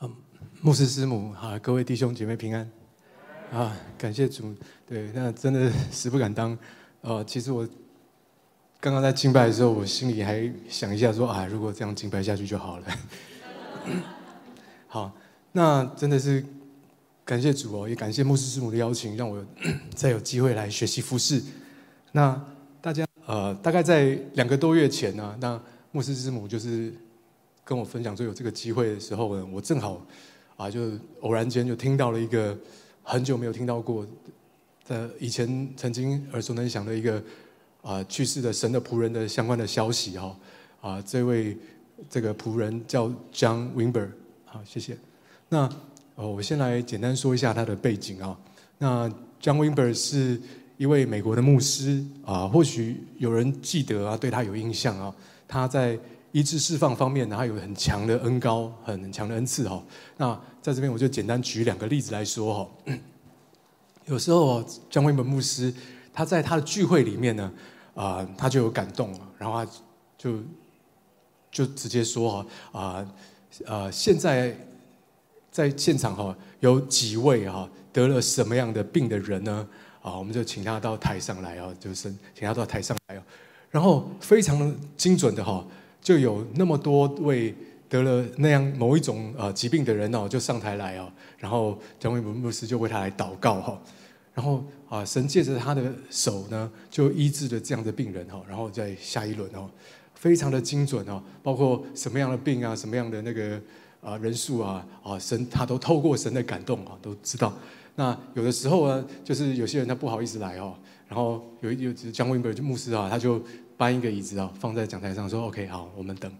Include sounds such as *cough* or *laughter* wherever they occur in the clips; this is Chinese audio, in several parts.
嗯，牧师师母啊，各位弟兄姐妹平安啊！感谢主，对，那真的实不敢当。呃，其实我刚刚在敬拜的时候，我心里还想一下说啊，如果这样敬拜下去就好了。好，那真的是感谢主哦，也感谢牧师师母的邀请，让我 *coughs* 再有机会来学习服侍。那大家呃，大概在两个多月前呢，那牧师师母就是。跟我分享说有这个机会的时候呢，我正好啊，就偶然间就听到了一个很久没有听到过的以前曾经耳熟能详的一个啊去世的神的仆人的相关的消息哈啊，这位这个仆人叫 John Wimber，好，谢谢。那哦，我先来简单说一下他的背景啊。那 John Wimber 是一位美国的牧师啊，或许有人记得啊，对他有印象啊，他在。医治释放方面呢，他有很强的恩膏，很强的恩赐哈。那在这边我就简单举两个例子来说哈。*clears throat* 有时候江威门牧师他在他的聚会里面呢，啊，他就有感动了，然后他就就直接说哈啊呃，现在在现场哈有几位哈得了什么样的病的人呢？啊，我们就请他到台上来啊，就是请他到台上来哦，然后非常精准的哈。就有那么多位得了那样某一种呃疾病的人哦，就上台来哦，然后江威文牧师就为他来祷告哈，然后啊神借着他的手呢，就医治了这样的病人哈，然后在下一轮哦，非常的精准哦，包括什么样的病啊，什么样的那个啊人数啊啊神他都透过神的感动啊都知道。那有的时候呢，就是有些人他不好意思来哦，然后有有江威文就牧师啊，他就。搬一个椅子啊，放在讲台上，说 OK 好，我们等，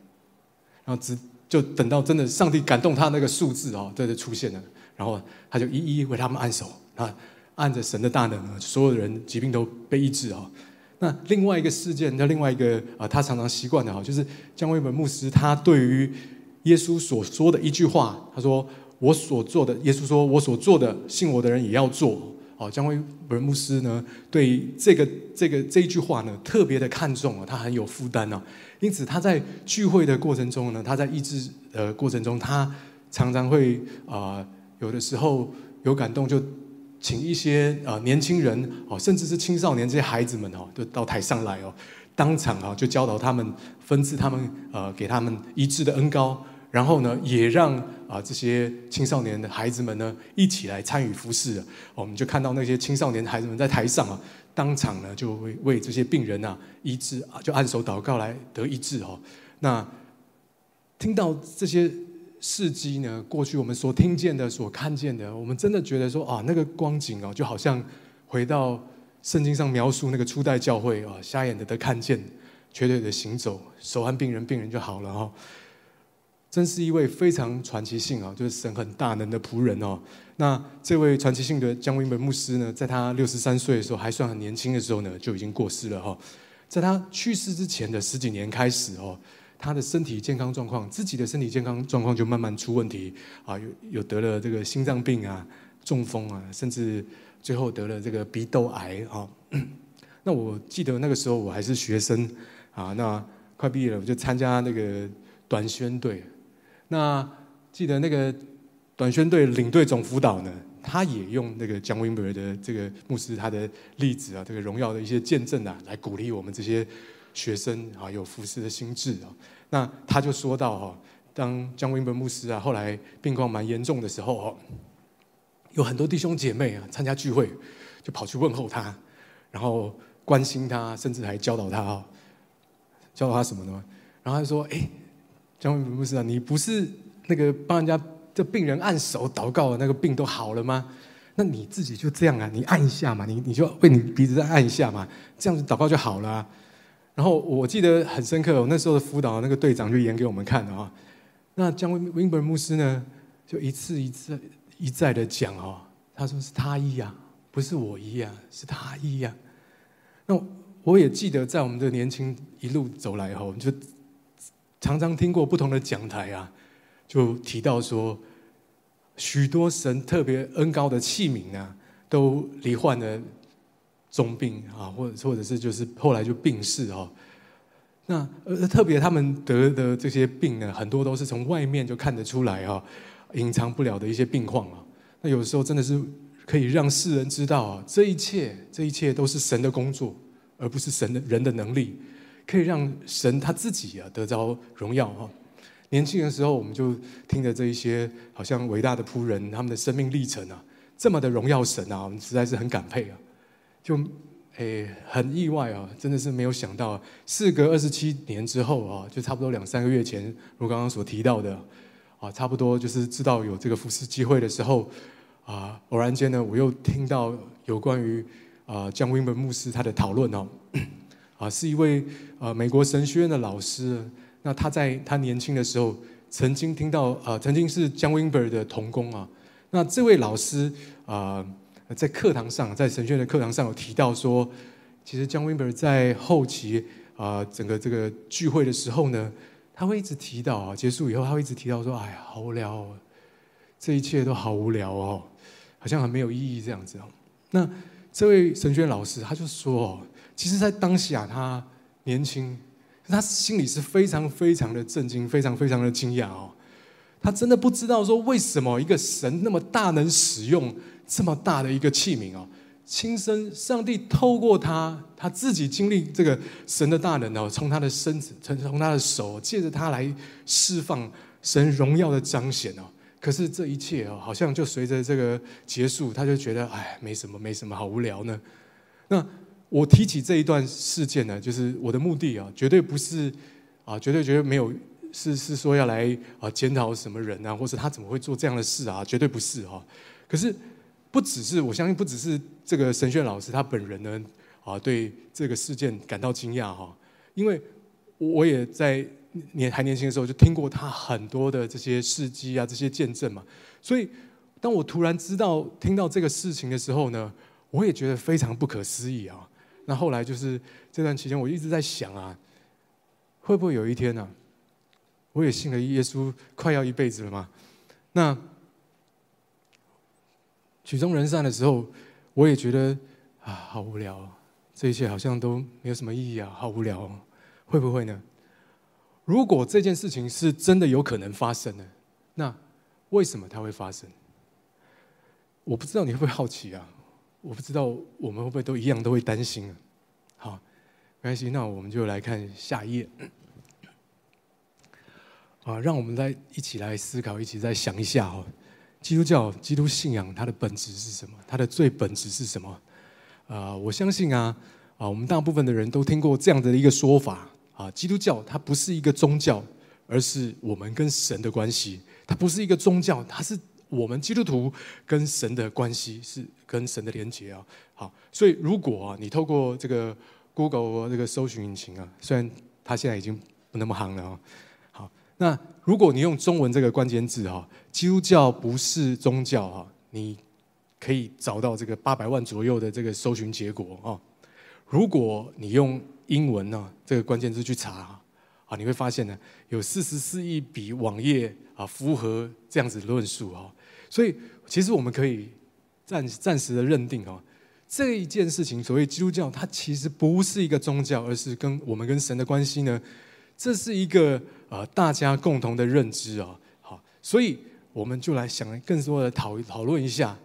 然后只就等到真的上帝感动他那个数字啊，这就出现了，然后他就一一为他们按手啊，按着神的大能，所有的人疾病都被医治啊。那另外一个事件，那另外一个啊，他常常习惯的哈，就是姜威文牧师，他对于耶稣所说的一句话，他说：“我所做的，耶稣说我所做的，信我的人也要做。”哦，江威尔牧师呢，对这个这个这一句话呢，特别的看重啊，他很有负担啊。因此他在聚会的过程中呢，他在医治的过程中，他常常会啊、有的时候有感动，就请一些啊、年轻人哦，甚至是青少年这些孩子们哦，就到台上来哦，当场啊就教导他们，分赐他们呃，给他们医治的恩膏。然后呢，也让啊这些青少年的孩子们呢一起来参与服侍。我们就看到那些青少年孩子们在台上啊，当场呢就为为这些病人啊医治啊，就按手祷告来得医治哦。那听到这些事迹呢，过去我们所听见的、所看见的，我们真的觉得说啊，那个光景哦，就好像回到圣经上描述那个初代教会啊，瞎眼的得看见，瘸腿的行走，手按病人，病人就好了哦。真是一位非常传奇性啊，就是神很大能的仆人哦。那这位传奇性的江威本牧师呢，在他六十三岁的时候，还算很年轻的时候呢，就已经过世了哈。在他去世之前的十几年开始哦，他的身体健康状况，自己的身体健康状况就慢慢出问题啊，有有得了这个心脏病啊、中风啊，甚至最后得了这个鼻窦癌啊。*coughs* 那我记得那个时候我还是学生啊，那快毕业了，我就参加那个短宣队。那记得那个短宣队领队总辅导呢，他也用那个 John Wimber 的这个牧师他的例子啊，这个荣耀的一些见证啊，来鼓励我们这些学生啊，有服侍的心志啊。那他就说到哈，当 John Wimber 牧师啊，后来病况蛮严重的时候哦，有很多弟兄姐妹啊参加聚会，就跑去问候他，然后关心他，甚至还教导他哦，教导他什么呢？然后他就说，哎。江威牧师啊，你不是那个帮人家这病人按手祷告的那个病都好了吗？那你自己就这样啊，你按一下嘛，你你就为你鼻子再按一下嘛，这样子祷告就好了。然后我记得很深刻，我那时候的辅导那个队长就演给我们看的啊。那江威威伯牧师呢，就一次一次一再的讲哦，他说是他医啊，不是我医啊，是他医啊。那我也记得在我们的年轻一路走来后，就。常常听过不同的讲台啊，就提到说，许多神特别恩膏的器皿啊，都罹患了重病啊，或者或者是就是后来就病逝哦。那呃特别他们得的这些病呢，很多都是从外面就看得出来哈，隐藏不了的一些病况啊。那有时候真的是可以让世人知道啊，这一切这一切都是神的工作，而不是神的人的能力，可以让神他自己啊得着荣耀哈。年轻的时候，我们就听着这一些好像伟大的仆人他们的生命历程啊，这么的荣耀神啊，我们实在是很感佩啊。就诶很意外啊，真的是没有想到，事隔二十七年之后啊，就差不多两三个月前，如刚刚所提到的啊，差不多就是知道有这个服事机会的时候。啊，偶然间呢，我又听到有关于啊江温本牧师他的讨论哦，啊啊是一位呃美国神学院的老师，那他在他年轻的时候曾经听到啊，曾经是江温本的童工啊，那这位老师啊在课堂上，在神学院的课堂上有提到说，其实江温本在后期啊整个这个聚会的时候呢，他会一直提到啊，结束以后他会一直提到说，哎呀，好无聊哦，这一切都好无聊哦。好像很没有意义这样子哦。那这位神学老师他就说哦，其实，在当下他年轻，他心里是非常非常的震惊，非常非常的惊讶哦。他真的不知道说，为什么一个神那么大能使用这么大的一个器皿哦，亲身上帝透过他，他自己经历这个神的大能哦，从他的身子，从从他的手，借着他来释放神荣耀的彰显哦。可是这一切哦，好像就随着这个结束，他就觉得哎，没什么，没什么，好无聊呢。那我提起这一段事件呢，就是我的目的啊，绝对不是啊，绝对绝对没有是是说要来啊检讨什么人啊，或者他怎么会做这样的事啊，绝对不是哈。可是不只是我相信，不只是这个神学老师他本人呢啊，对这个事件感到惊讶哈，因为我也在。年还年轻的时候，就听过他很多的这些事迹啊，这些见证嘛。所以，当我突然知道听到这个事情的时候呢，我也觉得非常不可思议啊。那后来就是这段期间，我一直在想啊，会不会有一天呢、啊，我也信了耶稣，快要一辈子了嘛？那曲终人散的时候，我也觉得啊，好无聊，这一切好像都没有什么意义啊，好无聊，会不会呢？如果这件事情是真的有可能发生的，那为什么它会发生？我不知道你会不会好奇啊？我不知道我们会不会都一样都会担心啊？好，没关系，那我们就来看下一页。啊，让我们来一起来思考，一起再想一下哦。基督教、基督信仰它的本质是什么？它的最本质是什么？啊，我相信啊，啊，我们大部分的人都听过这样的一个说法。啊，基督教它不是一个宗教，而是我们跟神的关系。它不是一个宗教，它是我们基督徒跟神的关系，是跟神的连结啊。好，所以如果啊，你透过这个 Google 这个搜寻引擎啊，虽然它现在已经不那么夯了啊。好，那如果你用中文这个关键字哈，基督教不是宗教哈，你可以找到这个八百万左右的这个搜寻结果啊。如果你用英文呢，这个关键字去查啊，你会发现呢，有四十四亿笔网页啊符合这样子论述啊，所以其实我们可以暂暂时的认定啊，这一件事情，所谓基督教，它其实不是一个宗教，而是跟我们跟神的关系呢，这是一个呃大家共同的认知啊，好，所以我们就来想更多的讨讨论一下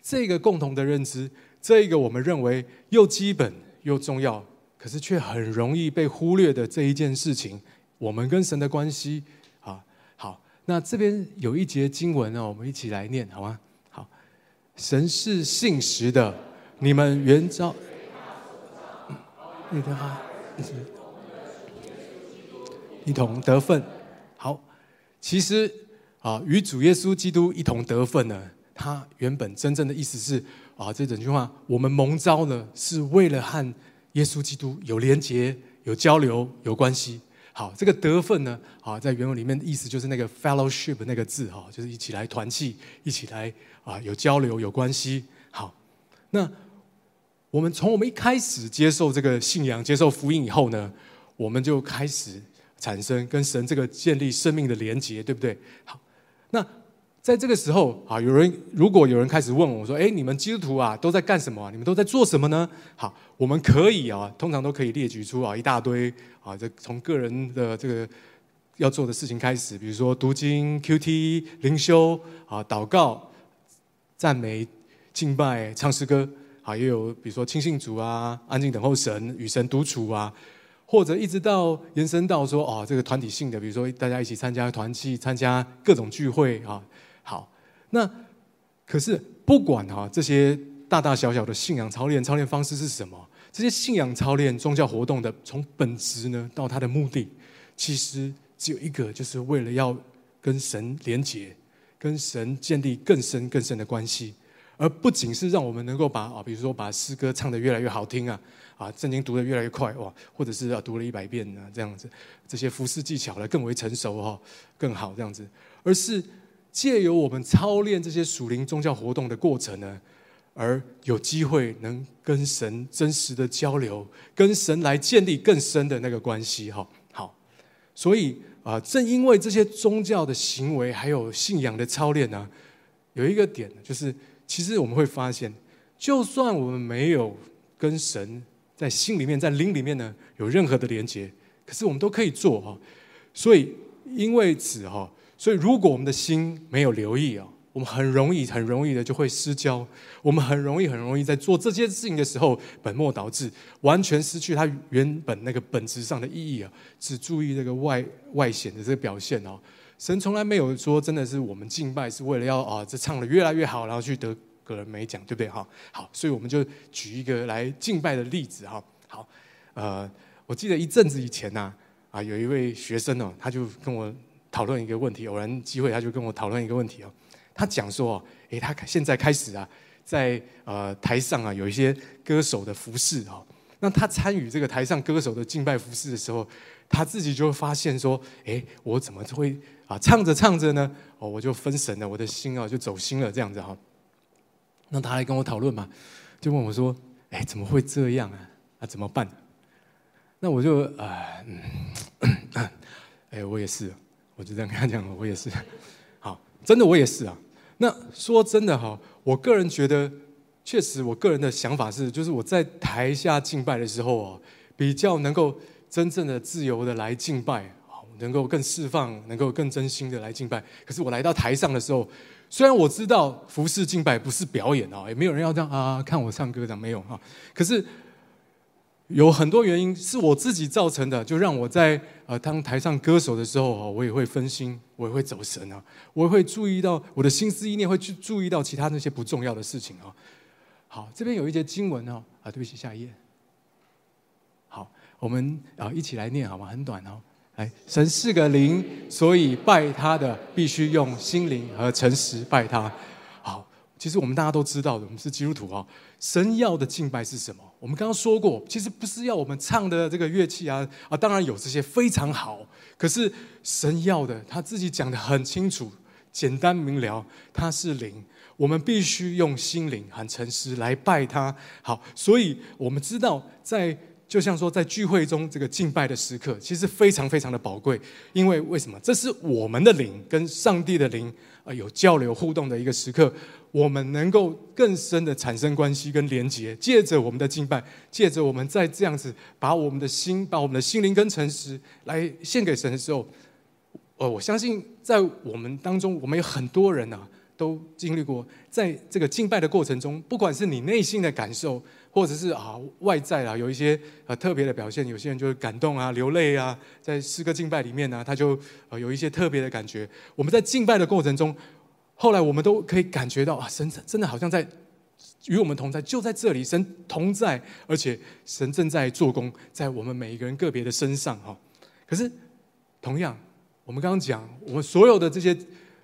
这个共同的认知，这一个我们认为又基本又重要。可是却很容易被忽略的这一件事情，我们跟神的关系啊，好，那这边有一节经文呢，我们一起来念好吗？好，神是信实的，你们原招，你的话一同得分。好，其实啊，与主耶稣基督一同得分呢，他原本真正的意思是啊，这整句话，我们蒙召呢，是为了和。耶稣基督有连结、有交流、有关系。好，这个得分呢，啊，在原文里面的意思就是那个 fellowship 那个字，哈，就是一起来团契，一起来啊，有交流、有关系。好，那我们从我们一开始接受这个信仰、接受福音以后呢，我们就开始产生跟神这个建立生命的连结，对不对？好，那。在这个时候啊，有人如果有人开始问我说：“哎，你们基督徒啊，都在干什么？你们都在做什么呢？”好，我们可以啊，通常都可以列举出啊一大堆啊，这从个人的这个要做的事情开始，比如说读经、QT、灵修啊、祷告、赞美、敬拜、唱诗歌，啊，也有比如说亲信主啊、安静等候神、与神独处啊，或者一直到延伸到说哦，这个团体性的，比如说大家一起参加团契、参加各种聚会啊。好，那可是不管哈这些大大小小的信仰操练、操练方式是什么，这些信仰操练、宗教活动的从本质呢到它的目的，其实。只有一个，就是为了要跟神连结，跟神建立更深更深的关系，而不仅是让我们能够把啊，比如说把诗歌唱得越来越好听啊，啊，圣经读得越来越快哇，或者是啊读了一百遍啊这样子，这些服事技巧呢更为成熟哈，更好这样子，而是借由我们操练这些属灵宗教活动的过程呢，而有机会能跟神真实的交流，跟神来建立更深的那个关系哈。好所以啊，正因为这些宗教的行为还有信仰的操练呢，有一个点就是，其实我们会发现，就算我们没有跟神在心里面、在灵里面呢有任何的连接，可是我们都可以做哈。所以因为此哈，所以如果我们的心没有留意啊。我们很容易、很容易的就会失焦。我们很容易、很容易在做这件事情的时候本末倒置，完全失去它原本那个本质上的意义啊！只注意这个外外显的这个表现哦。神从来没有说真的是我们敬拜是为了要啊，这唱得越来越好，然后去得个人美奖，对不对？哈，好，所以我们就举一个来敬拜的例子哈。好，呃，我记得一阵子以前呐，啊，有一位学生哦，他就跟我讨论一个问题，偶然机会他就跟我讨论一个问题哦。他讲说：“诶，他现在开始啊，在呃台上啊有一些歌手的服饰哦。那他参与这个台上歌手的敬拜服饰的时候，他自己就会发现说：诶，我怎么会啊唱着唱着呢？哦，我就分神了，我的心啊就走心了，这样子哈。那他来跟我讨论嘛，就问我说：诶，怎么会这样啊？那怎么办？那我就啊，嗯，*coughs* 我也是，我就这样跟他讲，我也是。好，真的我也是啊。”那说真的哈，我个人觉得，确实，我个人的想法是，就是我在台下敬拜的时候啊，比较能够真正的自由的来敬拜，能够更释放，能够更真心的来敬拜。可是我来到台上的时候，虽然我知道服侍敬拜不是表演啊，也没有人要这样啊看我唱歌这样没有哈，可是。有很多原因是我自己造成的，就让我在呃当台上歌手的时候，我也会分心，我也会走神啊，我也会注意到我的心思意念会去注意到其他那些不重要的事情啊。好，这边有一节经文哦，啊，对不起，下一页。好，我们啊一起来念好吗？很短哦。来，神是个灵，所以拜他的必须用心灵和诚实拜他。其实我们大家都知道的，我们是基督徒啊。神要的敬拜是什么？我们刚刚说过，其实不是要我们唱的这个乐器啊啊，当然有这些非常好。可是神要的，他自己讲得很清楚、简单明了，他是灵，我们必须用心灵很诚实来拜他。好，所以我们知道，在就像说在聚会中这个敬拜的时刻，其实非常非常的宝贵。因为为什么？这是我们的灵跟上帝的灵啊有交流互动的一个时刻。我们能够更深的产生关系跟连结，借着我们的敬拜，借着我们在这样子把我们的心、把我们的心灵跟诚实来献给神的时候，呃，我相信在我们当中，我们有很多人啊，都经历过，在这个敬拜的过程中，不管是你内心的感受，或者是啊外在啊有一些呃特别的表现，有些人就会感动啊、流泪啊，在诗歌敬拜里面呢、他就呃有一些特别的感觉。我们在敬拜的过程中。后来我们都可以感觉到啊，神真的好像在与我们同在，就在这里，神同在，而且神正在做工在我们每一个人个别的身上哈。可是同样，我们刚刚讲，我们所有的这些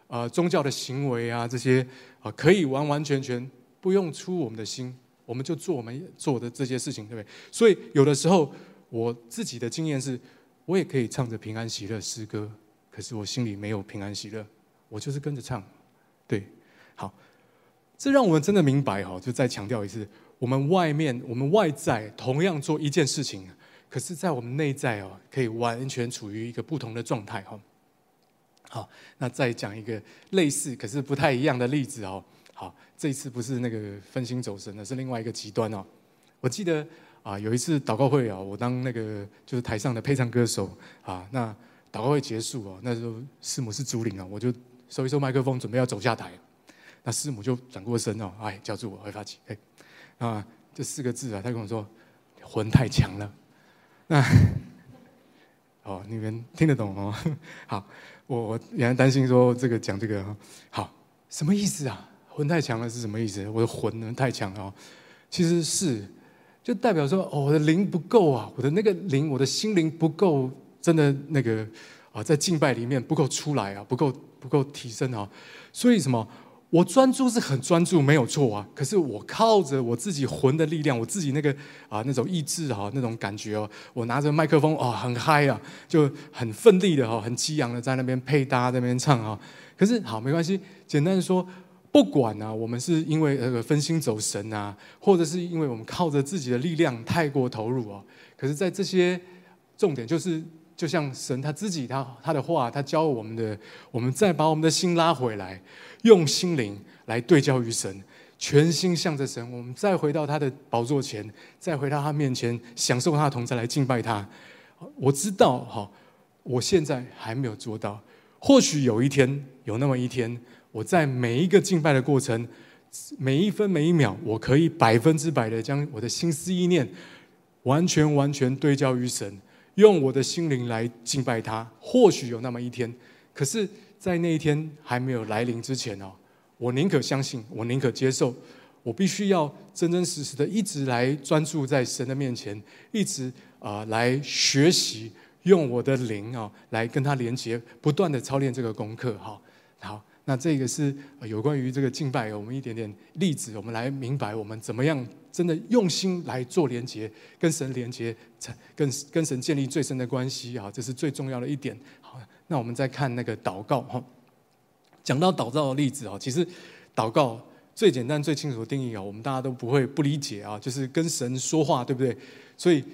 呃宗教的行为啊，这些啊可以完完全全不用出我们的心，我们就做我们做的这些事情，对不对？所以有的时候我自己的经验是，我也可以唱着平安喜乐诗歌，可是我心里没有平安喜乐，我就是跟着唱。对，好，这让我们真的明白哈，就再强调一次，我们外面、我们外在同样做一件事情，可是，在我们内在哦，可以完全处于一个不同的状态哈。好，那再讲一个类似可是不太一样的例子哦。好，这一次不是那个分心走神的，是另外一个极端哦。我记得啊，有一次祷告会啊，我当那个就是台上的配唱歌手啊，那。祷告会结束哦，那时候师母是主领啊，我就收一收麦克风，准备要走下台。那师母就转过身哦，哎，叫住我，会发起，哎，啊，这四个字啊，他跟我说，魂太强了。那，*laughs* 哦，你们听得懂哦？*laughs* 好，我我原来担心说这个讲这个，好，什么意思啊？魂太强了是什么意思？我的魂呢太强了，其实是，就代表说，哦，我的灵不够啊，我的那个灵，我的心灵不够，真的那个啊，在敬拜里面不够出来啊，不够不够提升啊，所以什么？我专注是很专注，没有错啊。可是我靠着我自己魂的力量，我自己那个啊那种意志哈，那种感觉哦，我拿着麦克风哦，很嗨啊，就很奋力的哈，很激昂的在那边配搭在那边唱啊。可是好没关系，简单的说，不管啊，我们是因为那个分心走神啊，或者是因为我们靠着自己的力量太过投入啊。可是，在这些重点就是。就像神他自己，他他的话，他教我们的，我们再把我们的心拉回来，用心灵来对焦于神，全心向着神，我们再回到他的宝座前，再回到他面前，享受他的同在，来敬拜他。我知道哈，我现在还没有做到，或许有一天，有那么一天，我在每一个敬拜的过程，每一分每一秒，我可以百分之百的将我的心思意念，完全完全对焦于神。用我的心灵来敬拜他，或许有那么一天，可是，在那一天还没有来临之前哦，我宁可相信，我宁可接受，我必须要真真实实的一直来专注在神的面前，一直啊、来学习，用我的灵啊来跟他连接，不断的操练这个功课。好，好。那这个是有关于这个敬拜，我们一点点例子，我们来明白我们怎么样真的用心来做连接，跟神连接，跟跟神建立最深的关系啊，这是最重要的一点。好，那我们再看那个祷告哈，讲到祷告的例子啊，其实祷告最简单、最清楚的定义啊，我们大家都不会不理解啊，就是跟神说话，对不对？所以，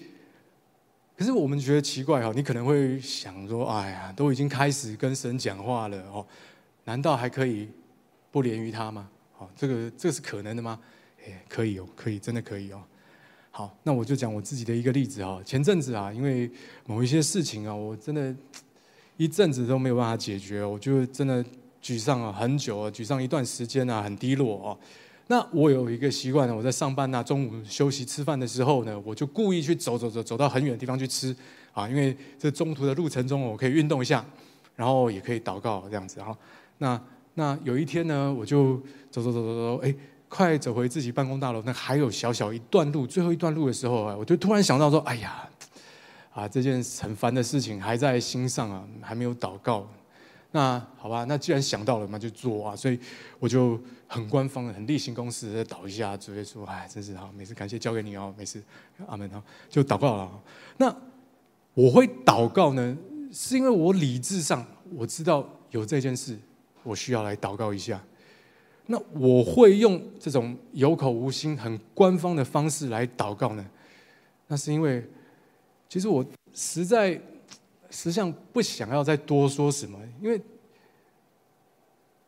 可是我们觉得奇怪哈，你可能会想说，哎呀，都已经开始跟神讲话了哦。难道还可以不连于他吗？好，这个这是可能的吗？哎，可以哦，可以，真的可以哦。好，那我就讲我自己的一个例子哈。前阵子啊，因为某一些事情啊，我真的一阵子都没有办法解决，我就真的沮丧了很久啊，沮丧一段时间啊，很低落哦。那我有一个习惯呢，我在上班啊，中午休息吃饭的时候呢，我就故意去走走走，走到很远的地方去吃啊，因为这中途的路程中，我可以运动一下，然后也可以祷告这样子哈。那那有一天呢，我就走走走走走，哎，快走回自己办公大楼，那还有小小一段路，最后一段路的时候啊，我就突然想到说，哎呀，啊，这件很烦的事情还在心上啊，还没有祷告。那好吧，那既然想到了嘛，就做啊。所以我就很官方的、很例行公事的祷一下，直接说，哎，真是好，每次感谢交给你哦，每次阿门哈，就祷告了。那我会祷告呢，是因为我理智上我知道有这件事。我需要来祷告一下，那我会用这种有口无心、很官方的方式来祷告呢？那是因为，其实我实在实际上不想要再多说什么，因为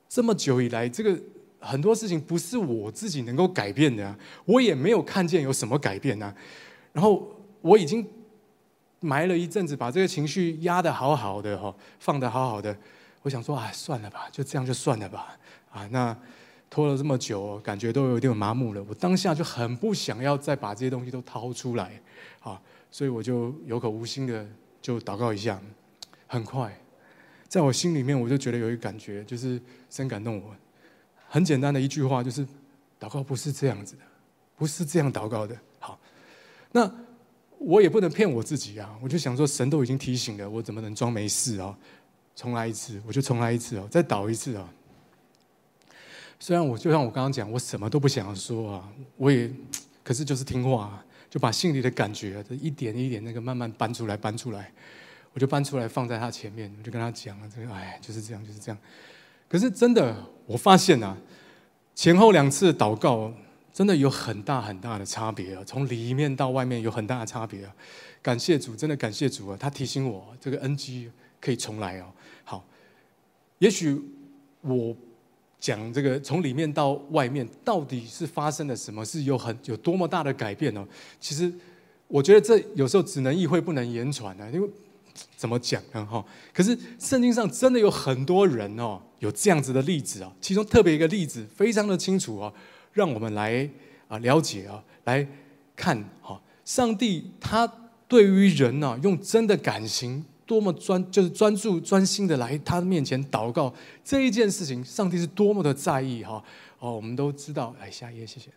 这么久以来，这个很多事情不是我自己能够改变的啊，我也没有看见有什么改变啊。然后我已经埋了一阵子，把这个情绪压得好好的哈，放得好好的。我想说啊，算了吧，就这样就算了吧。啊，那拖了这么久，感觉都有点麻木了。我当下就很不想要再把这些东西都掏出来，啊，所以我就有口无心的就祷告一下。很快，在我心里面，我就觉得有一个感觉，就是深感动我。很简单的一句话，就是祷告不是这样子的，不是这样祷告的。好，那我也不能骗我自己啊。我就想说，神都已经提醒了，我怎么能装没事啊？重来一次，我就重来一次哦，再祷一次啊。虽然我就像我刚刚讲，我什么都不想说啊，我也可是就是听话，就把心里的感觉，一点一点那个慢慢搬出来，搬出来，我就搬出来放在他前面，我就跟他讲了，这个哎就是这样，就是这样。可是真的，我发现啊，前后两次祷告真的有很大很大的差别啊，从里面到外面有很大的差别啊。感谢主，真的感谢主啊，他提醒我这个 NG 可以重来哦。也许我讲这个从里面到外面到底是发生了什么，是有很有多么大的改变哦。其实我觉得这有时候只能意会不能言传啊，因为怎么讲呢？哈，可是圣经上真的有很多人哦，有这样子的例子啊。其中特别一个例子非常的清楚啊，让我们来啊了解啊，来看哈，上帝他对于人呢，用真的感情，多么专就是专注专心的来他面前祷告这一件事情，上帝是多么的在意哈。哦，我们都知道，哎下一页，谢谢。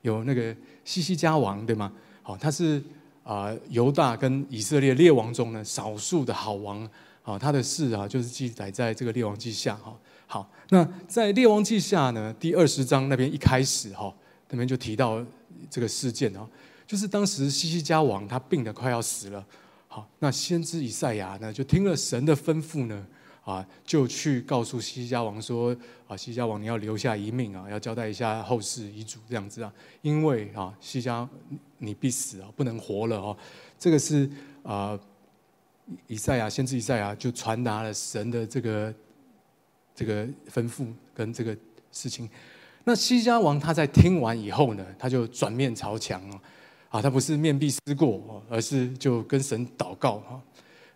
有那个西西家王对吗？好，他是。啊，犹大跟以色列列王中呢，少数的好王啊，他的事啊，就是记载在这个列王记下哈。好，那在列王记下呢，第二十章那边一开始哈，那边就提到这个事件啊，就是当时西西家王他病得快要死了，好，那先知以赛亚呢，就听了神的吩咐呢。啊，就去告诉西家王说：“啊，西家王，你要留下遗命啊，要交代一下后事遗嘱这样子啊，因为啊，西家你必死啊，不能活了哦。这个是啊，以赛亚先知以赛亚就传达了神的这个这个吩咐跟这个事情。那西西家王他在听完以后呢，他就转面朝墙啊，啊他不是面壁思过，而是就跟神祷告哈。”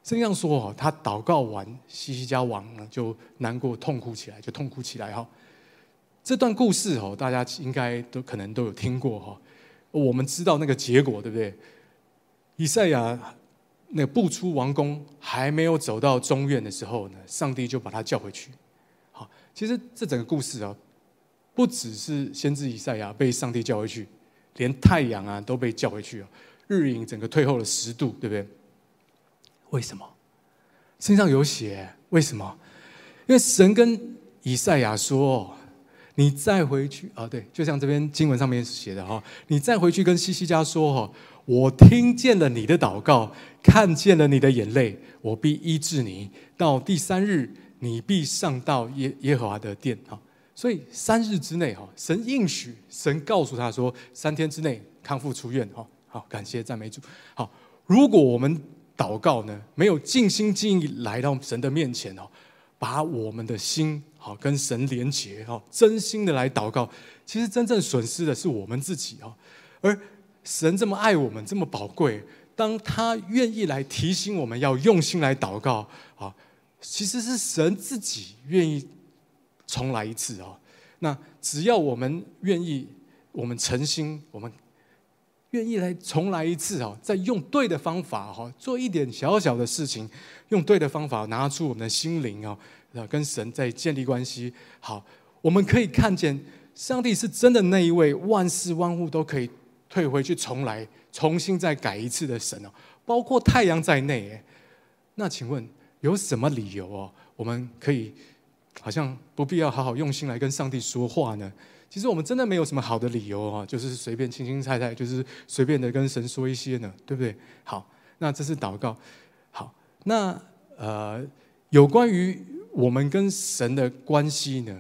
这样说哈，他祷告完，西西家王呢就难过痛哭起来，就痛哭起来哈。这段故事哦，大家应该都可能都有听过哈。我们知道那个结果对不对？以赛亚那步出王宫，还没有走到中院的时候呢，上帝就把他叫回去。好，其实这整个故事啊，不只是先知以赛亚被上帝叫回去，连太阳啊都被叫回去啊，日影整个退后了十度，对不对？为什么？身上有血？为什么？因为神跟以赛亚说：“你再回去啊，对，就像这边经文上面写的哈，你再回去跟西西家说哈，我听见了你的祷告，看见了你的眼泪，我必医治你。到第三日，你必上到耶耶和华的殿哈。所以三日之内哈，神应许，神告诉他说，三天之内康复出院哈。好，感谢赞美主。好，如果我们祷告呢，没有尽心尽意来到神的面前哦，把我们的心好跟神连结哈，真心的来祷告。其实真正损失的是我们自己哦，而神这么爱我们，这么宝贵，当他愿意来提醒我们要用心来祷告啊，其实是神自己愿意重来一次哦。那只要我们愿意，我们诚心，我们。愿意来重来一次哦，再用对的方法哈，做一点小小的事情，用对的方法拿出我们的心灵啊，跟神在建立关系。好，我们可以看见上帝是真的那一位万事万物都可以退回去重来，重新再改一次的神哦，包括太阳在内。那请问有什么理由哦，我们可以好像不必要好好用心来跟上帝说话呢？其实我们真的没有什么好的理由哈，就是随便轻轻菜菜，就是随便的跟神说一些呢，对不对？好，那这是祷告。好，那呃，有关于我们跟神的关系呢，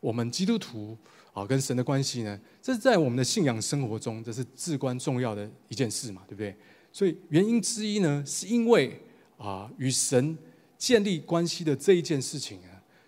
我们基督徒啊跟神的关系呢，这是在我们的信仰生活中，这是至关重要的一件事嘛，对不对？所以原因之一呢，是因为啊与神建立关系的这一件事情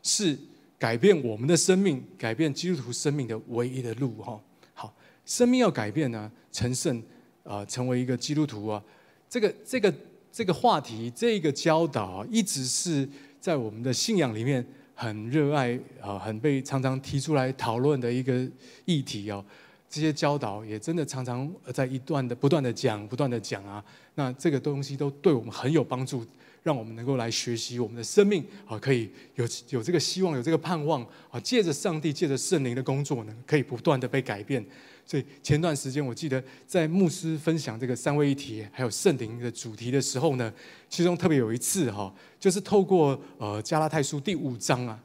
是。改变我们的生命，改变基督徒生命的唯一的路哈。好，生命要改变呢，成圣啊，成为一个基督徒啊，这个这个这个话题，这个教导啊，一直是在我们的信仰里面很热爱啊，很被常常提出来讨论的一个议题哦。这些教导也真的常常在一段的不断的讲，不断的讲啊。那这个东西都对我们很有帮助。让我们能够来学习我们的生命啊，可以有有这个希望，有这个盼望啊。借着上帝，借着圣灵的工作呢，可以不断的被改变。所以前段时间，我记得在牧师分享这个三位一体还有圣灵的主题的时候呢，其中特别有一次哈，就是透过呃加拉太书第五章啊，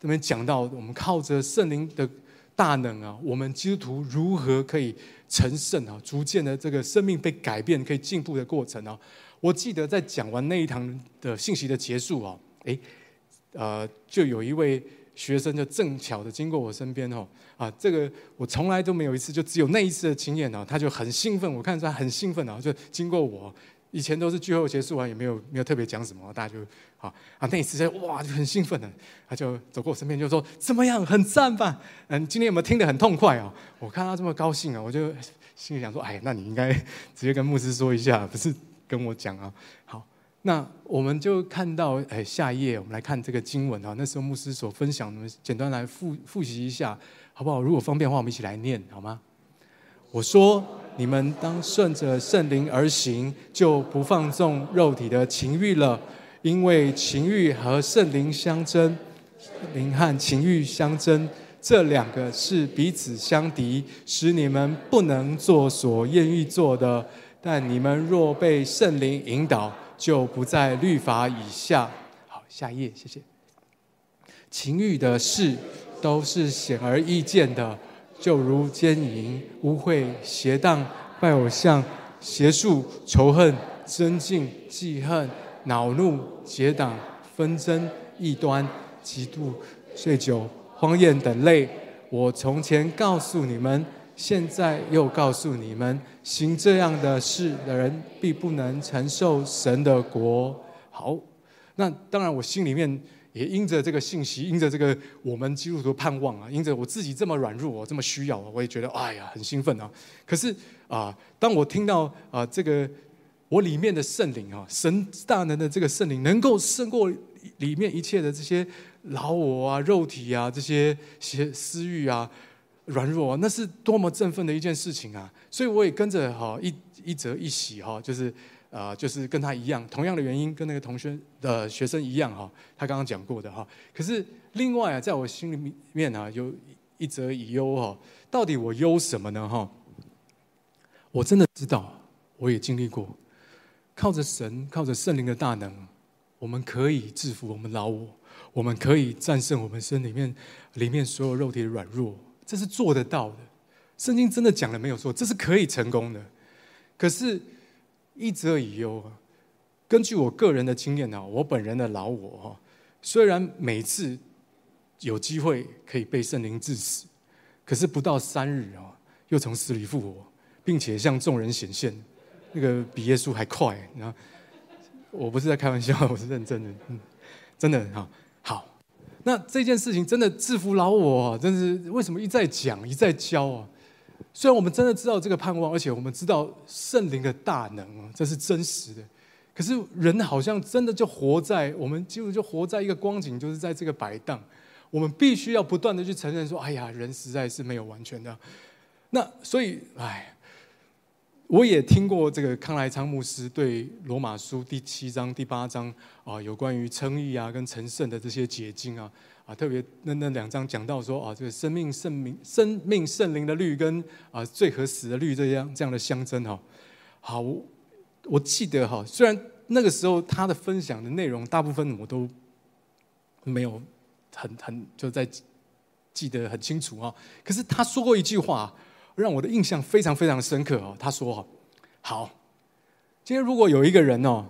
这边讲到我们靠着圣灵的大能啊，我们基督徒如何可以成圣啊，逐渐的这个生命被改变，可以进步的过程啊。我记得在讲完那一堂的信息的结束哦，诶，呃，就有一位学生就正巧的经过我身边哦，啊，这个我从来都没有一次，就只有那一次的经验哦，他就很兴奋，我看出来很兴奋啊，就经过我，以前都是最后结束完也没有没有特别讲什么，大家就好啊，那一次就哇就很兴奋的，他就走过我身边就说怎么样，很赞吧？嗯，今天有没有听得很痛快啊？我看他这么高兴啊，我就心里想说，哎，那你应该直接跟牧师说一下，不是？跟我讲啊，好，那我们就看到，哎，下一页我们来看这个经文啊。那时候牧师所分享我们，简单来复复习一下，好不好？如果方便的话，我们一起来念好吗？我说，你们当顺着圣灵而行，就不放纵肉体的情欲了，因为情欲和圣灵相争，灵和情欲相争，这两个是彼此相敌，使你们不能做所愿意做的。但你们若被圣灵引导，就不在律法以下。好，下一页，谢谢。情欲的事都是显而易见的，就如奸淫、污秽、邪荡、拜偶像、邪术、仇恨、争竞、记恨、恼怒、结党、纷争、异端、嫉妒、醉酒、荒宴等类。我从前告诉你们。现在又告诉你们，行这样的事的人，必不能承受神的国。好，那当然，我心里面也因着这个信息，因着这个我们基督徒盼望啊，因着我自己这么软弱，我这么需要，我也觉得哎呀，很兴奋啊。可是啊，当我听到啊，这个我里面的圣灵啊，神大能的这个圣灵，能够胜过里面一切的这些老我啊、肉体啊、这些些私欲啊。软弱，那是多么振奋的一件事情啊！所以我也跟着哈一一则一喜哈，就是啊，就是跟他一样，同样的原因，跟那个同学的学生一样哈。他刚刚讲过的哈。可是另外啊，在我心里面啊，有一则以忧哈。到底我忧什么呢哈？我真的知道，我也经历过，靠着神，靠着圣灵的大能，我们可以制服我们老我，我们可以战胜我们身里面里面所有肉体的软弱。这是做得到的，圣经真的讲了没有错，这是可以成功的。可是，一则以忧啊，根据我个人的经验呢，我本人的老我哈，虽然每次有机会可以被圣灵治死，可是不到三日啊，又从死里复活，并且向众人显现，那个比耶稣还快。然后，我不是在开玩笑，我是认真的，嗯，真的哈。那这件事情真的制服老我，真是为什么一再讲一再教啊？虽然我们真的知道这个盼望，而且我们知道圣灵的大能啊，这是真实的。可是人好像真的就活在我们几乎就活在一个光景，就是在这个摆荡。我们必须要不断的去承认说：“哎呀，人实在是没有完全的。”那所以，哎。我也听过这个康来昌牧师对罗马书第七章、第八章啊，有关于称义啊跟成圣的这些解经啊啊，特别那那两章讲到说啊，这个生命圣明、生命圣灵的律跟啊罪和死的律这样这样的相争哈。好，我记得哈，虽然那个时候他的分享的内容大部分我都没有很很就在记得很清楚啊，可是他说过一句话。让我的印象非常非常深刻哦。他说：“好，今天如果有一个人哦，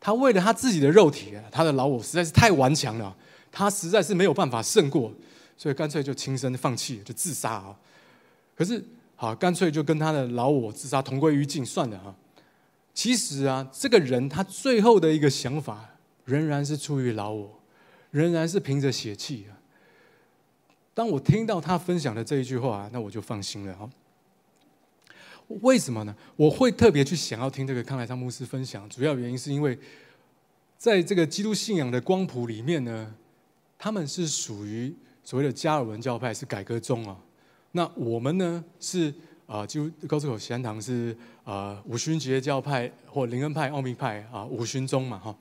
他为了他自己的肉体，他的老我实在是太顽强了，他实在是没有办法胜过，所以干脆就轻生放弃，就自杀啊。可是好，干脆就跟他的老我自杀同归于尽算了哈。其实啊，这个人他最后的一个想法，仍然是出于老我，仍然是凭着血气啊。”当我听到他分享的这一句话，那我就放心了哈。为什么呢？我会特别去想要听这个康莱桑牧师分享，主要原因是因为，在这个基督信仰的光谱里面呢，他们是属于所谓的加尔文教派，是改革宗啊。那我们呢是啊，就高志口锡安堂是啊五旬节教派或灵恩派、奥秘派啊五旬宗嘛哈。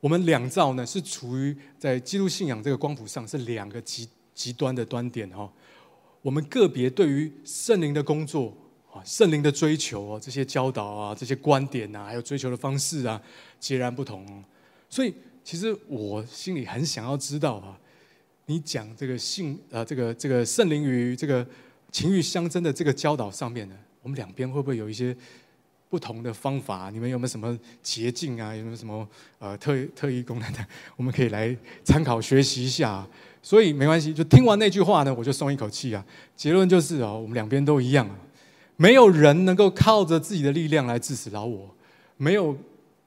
我们两造呢是处于在基督信仰这个光谱上是两个极。极端的端点哈，我们个别对于圣灵的工作啊、圣灵的追求啊、这些教导啊、这些观点啊，还有追求的方式啊，截然不同。所以，其实我心里很想要知道啊，你讲这个性啊，这个这个圣灵与这个情欲相争的这个教导上面呢，我们两边会不会有一些不同的方法？你们有没有什么捷径啊？有没有什么呃特特异功能的？我们可以来参考学习一下。所以没关系，就听完那句话呢，我就松一口气啊。结论就是哦，我们两边都一样啊，没有人能够靠着自己的力量来治死老我，没有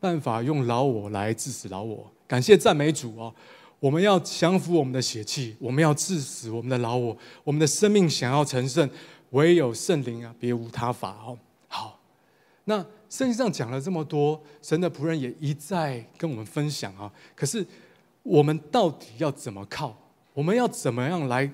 办法用老我来治死老我。感谢赞美主哦，我们要降服我们的血气，我们要治死我们的老我，我们的生命想要成圣，唯有圣灵啊，别无他法哦。好，那圣经上讲了这么多，神的仆人也一再跟我们分享啊。可是我们到底要怎么靠？我们要怎么样来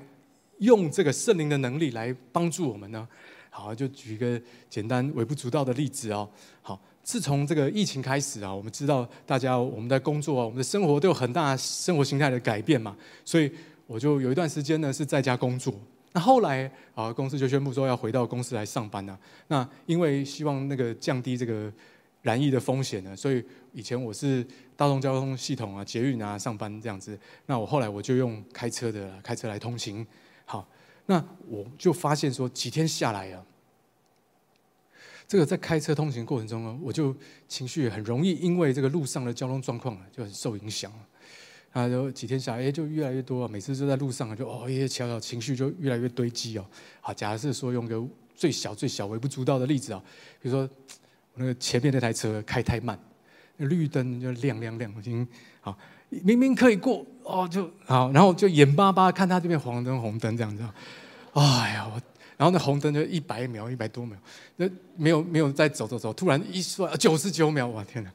用这个圣灵的能力来帮助我们呢？好，就举一个简单微不足道的例子哦。好，自从这个疫情开始啊，我们知道大家我们在工作啊，我们的生活都有很大生活形态的改变嘛，所以我就有一段时间呢是在家工作。那后来啊，公司就宣布说要回到公司来上班了。那因为希望那个降低这个染疫的风险呢，所以以前我是大众交通系统啊、捷运啊上班这样子。那我后来我就用开车的开车来通勤。好，那我就发现说几天下来啊，这个在开车通勤过程中呢，我就情绪很容易因为这个路上的交通状况，就很受影响。啊，就几天下来，哎，就越来越多啊。每次就在路上啊，就哦，一些小小情绪就越来越堆积哦。好，假设说用个最小最小微不足道的例子啊，比如说我那个前面那台车开太慢，绿灯就亮亮亮，已经好，明明可以过哦，就好，然后就眼巴巴看他这边黄灯红灯这样子。哎呀，我然后那红灯就一百秒一百多秒，那没有没有再走走走，突然一算九十九秒，哇天哪，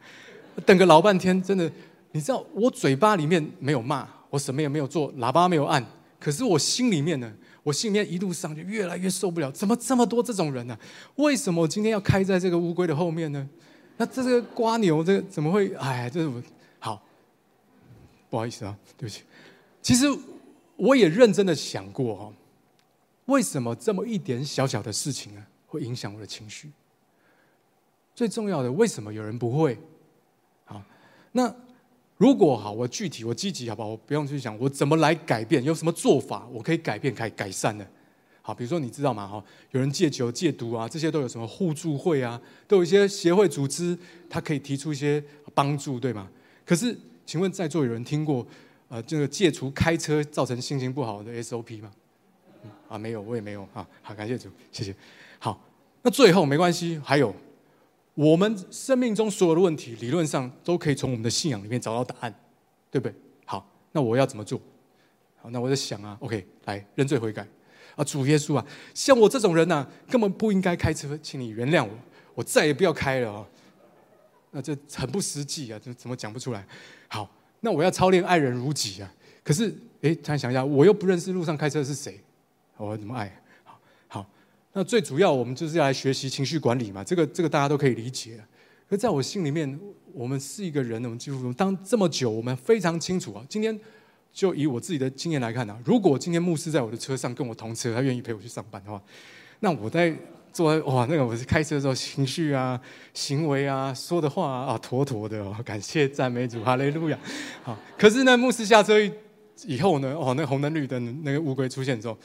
等个老半天，真的。你知道我嘴巴里面没有骂，我什么也没有做，喇叭没有按，可是我心里面呢，我心里面一路上就越来越受不了。怎么这么多这种人呢、为什么我今天要开在这个乌龟的后面呢？那这个瓜牛，这个怎么会？哎，这是我好，不好意思啊，对不起。其实我也认真的想过哈，为什么这么一点小小的事情呢，会影响我的情绪？最重要的，为什么有人不会？好，那。如果好，我具体我积极好不好？我不用去想我怎么来改变，有什么做法我可以改变、改改善的。好，比如说你知道吗？哈，有人戒酒、戒毒啊，这些都有什么互助会啊？都有一些协会组织，他可以提出一些帮助，对吗？可是，请问在座有人听过呃这个戒除开车造成心情不好的 SOP 吗？啊，没有，我也没有啊。好，感谢主，谢谢。好，那最后没关系，还有。我们生命中所有的问题，理论上都可以从我们的信仰里面找到答案，对不对？好，那我要怎么做？好，那我在想啊，OK，来认罪悔改啊，主耶稣啊，像我这种人呢、啊，根本不应该开车，请你原谅我，我再也不要开了啊。那这很不实际啊，这怎么讲不出来？好，那我要操练爱人如己啊。可是，哎，突然想一下，我又不认识路上开车是谁，我要怎么爱？那最主要，我们就是要来学习情绪管理嘛。这个这个大家都可以理解。可在我心里面，我们是一个人，我们几乎当这么久，我们非常清楚啊。今天就以我自己的经验来看啊，如果今天牧师在我的车上跟我同车，他愿意陪我去上班的话，那我在坐在哇，那个我是开车的时候情绪啊、行为啊、说的话啊，妥妥的哦。感谢赞美主，哈利路亚。好，可是呢，牧师下车以后呢，哦，那红灯绿灯，那个乌龟出现之后。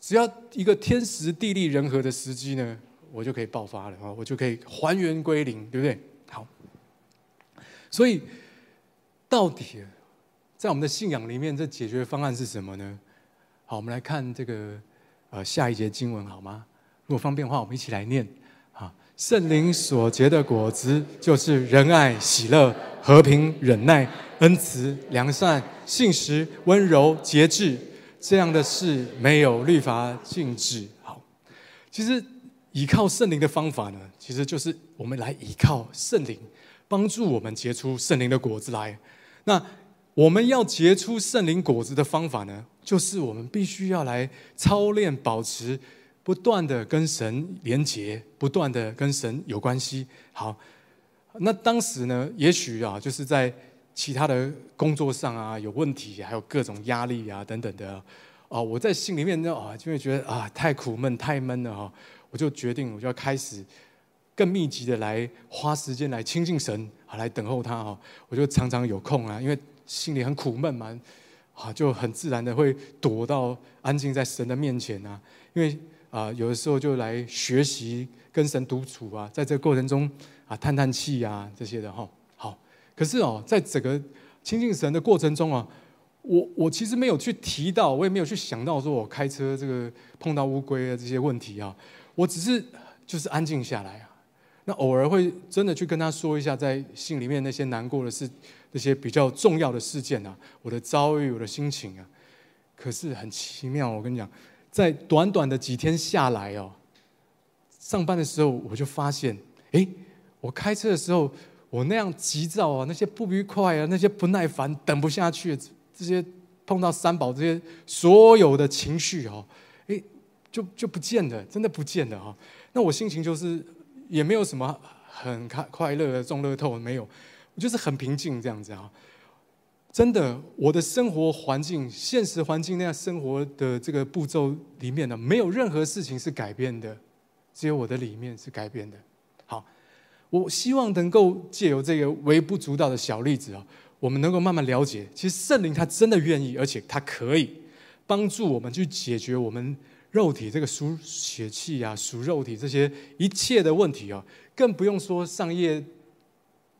只要一个天时地利人和的时机呢，我就可以爆发了啊！我就可以还原归零，对不对？好，所以到底在我们的信仰里面，这解决方案是什么呢？好，我们来看这个呃下一节经文好吗？如果方便的话，我们一起来念啊！圣灵所结的果子，就是仁爱、喜乐、和平、忍耐、恩慈、良善、信实、温柔、节制。这样的事没有律法禁止。好，其实依靠圣灵的方法呢，其实就是我们来依靠圣灵，帮助我们结出圣灵的果子来。那我们要结出圣灵果子的方法呢，就是我们必须要来操练，保持不断的跟神连结，不断的跟神有关系。好，那当时呢，也许啊，就是在。其他的工作上啊，有问题，还有各种压力啊等等的，啊，我在心里面呢啊，就会觉得啊太苦闷太闷了哈，我就决定我就要开始更密集的来花时间来亲近神啊，来等候他哈，我就常常有空啊，因为心里很苦闷嘛，啊，就很自然的会躲到安静在神的面前啊，因为啊有的时候就来学习跟神独处啊，在这个过程中啊叹叹气啊这些的哈。可是哦，在整个亲近神的过程中啊，我我其实没有去提到，我也没有去想到说我开车这个碰到乌龟啊这些问题啊，我只是就是安静下来啊，那偶尔会真的去跟他说一下，在心里面那些难过的事，那些比较重要的事件啊，我的遭遇，我的心情啊。可是很奇妙，我跟你讲，在短短的几天下来哦，上班的时候我就发现，哎。我开车的时候，我那样急躁啊，那些不愉快啊，那些不耐烦，等不下去，这些碰到三宝这些所有的情绪哦，诶，就就不见了，真的不见了哈。那我心情就是也没有什么很快快乐的中乐透没有，我就是很平静这样子啊。真的，我的生活环境、现实环境那样生活的这个步骤里面呢，没有任何事情是改变的，只有我的里面是改变的。我希望能够借由这个微不足道的小例子啊，我们能够慢慢了解，其实圣灵他真的愿意，而且他可以帮助我们去解决我们肉体这个属血气啊、属肉体这些一切的问题啊，更不用说上页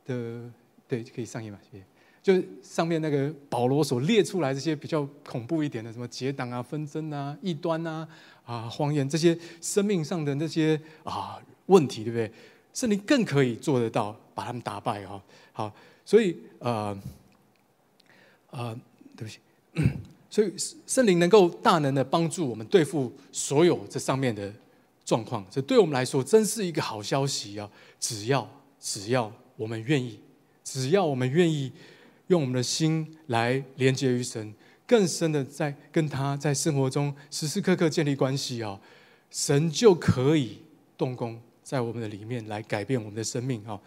的，对，可以上页吗？谢谢。就上面那个保罗所列出来这些比较恐怖一点的，什么结党啊、纷争啊、异端啊、啊谎言这些生命上的那些啊问题，对不对？圣灵更可以做得到，把他们打败哈。好，所以呃呃，对不起，*coughs* 所以圣灵能够大能的帮助我们对付所有这上面的状况，这对我们来说真是一个好消息啊！只要只要我们愿意，只要我们愿意。用我们的心来连接于神，更深的在跟他在生活中时时刻刻建立关系啊，神就可以动工在我们的里面来改变我们的生命啊。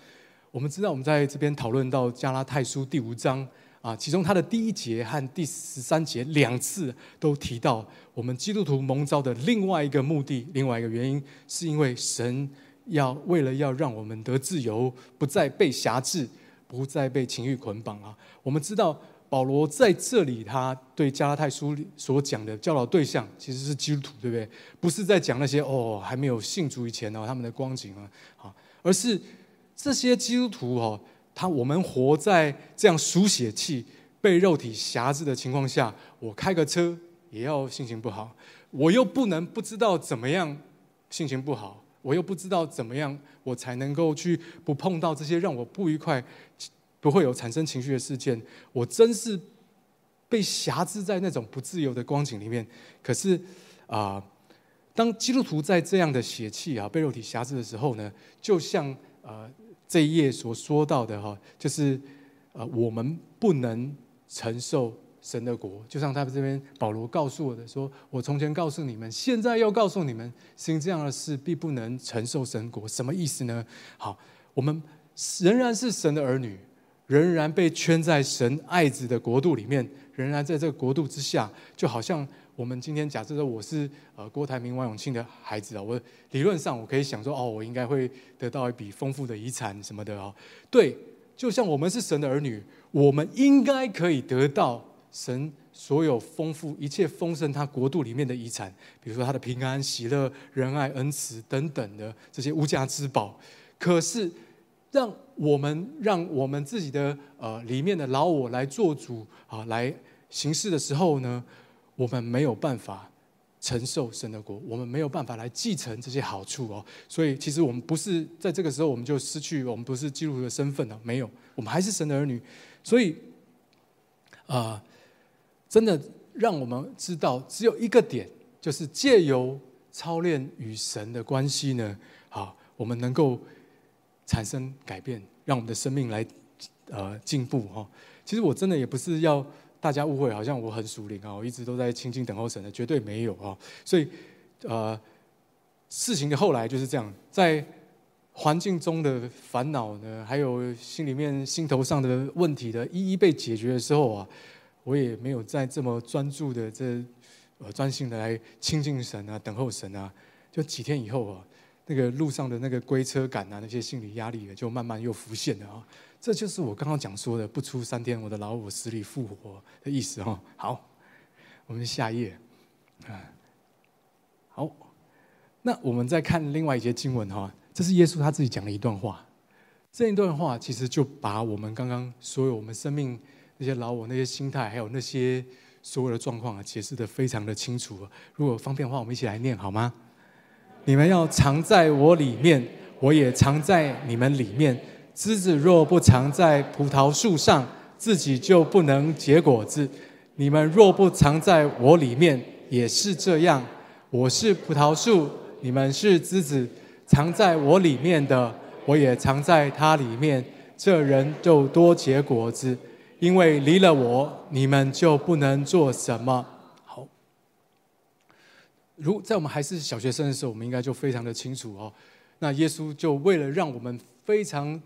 我们知道我们在这边讨论到加拉太书第五章啊，其中它的第一节和第十三节两次都提到，我们基督徒蒙召的另外一个目的，另外一个原因，是因为神要为了要让我们得自由，不再被辖制。不再被情欲捆绑啊！我们知道保罗在这里，他对加拉太书所讲的教导对象其实是基督徒，对不对？不是在讲那些哦还没有信主以前哦他们的光景啊，好，而是这些基督徒哦，他我们活在这样属血气、被肉体辖制的情况下，我开个车也要心情不好，我又不能不知道怎么样心情不好。我又不知道怎么样，我才能够去不碰到这些让我不愉快、不会有产生情绪的事件。我真是被辖制在那种不自由的光景里面。可是啊、当基督徒在这样的血气啊被肉体辖制的时候呢，就像呃这一页所说到的哈，就是呃我们不能承受。神的国，就像他们这边保罗告诉我的说：“我从前告诉你们，现在又告诉你们，行这样的事必不能承受神国。”什么意思呢？好，我们仍然是神的儿女，仍然被圈在神爱子的国度里面，仍然在这个国度之下。就好像我们今天假设说我是呃郭台铭、王永庆的孩子啊，我理论上我可以想说，哦，我应该会得到一笔丰富的遗产什么的哦。对，就像我们是神的儿女，我们应该可以得到。神所有丰富一切丰盛，他国度里面的遗产，比如说他的平安、喜乐、仁爱、恩慈等等的这些无价之宝。可是，让我们让我们自己的呃里面的老我来做主啊，来行事的时候呢，我们没有办法承受神的国，我们没有办法来继承这些好处哦。所以，其实我们不是在这个时候我们就失去我们不是基督徒的身份了，没有，我们还是神的儿女。所以，啊、真的让我们知道，只有一个点，就是借由操练与神的关系呢，好，我们能够产生改变，让我们的生命来呃进步哈。其实我真的也不是要大家误会，好像我很属灵啊，我一直都在静静等候神的，绝对没有啊。所以呃，事情的后来就是这样，在环境中的烦恼呢，还有心里面心头上的问题的一一被解决的时候啊。我也没有再这么专注的这呃专心的来亲近神啊，等候神啊。就几天以后啊，那个路上的那个归车感啊，那些心理压力也就慢慢又浮现了啊。这就是我刚刚讲说的“不出三天，我的老我死里复活”的意思哈。好，我们下一页啊。好，那我们再看另外一节经文哈。这是耶稣他自己讲的一段话。这一段话其实就把我们刚刚所有我们生命。那些老我那些心态，还有那些所有的状况啊，解释的非常的清楚。如果方便的话，我们一起来念好吗？你们要藏在我里面，我也藏在你们里面。枝子若不藏在葡萄树上，自己就不能结果子。你们若不藏在我里面，也是这样。我是葡萄树，你们是枝子，藏在我里面的，我也藏在它里面，这人就多结果子，因为离了我，你们就不能做什么。如在我们还是小学生的时候，我们应该就非常的清楚哦。那耶稣就为了让我们非常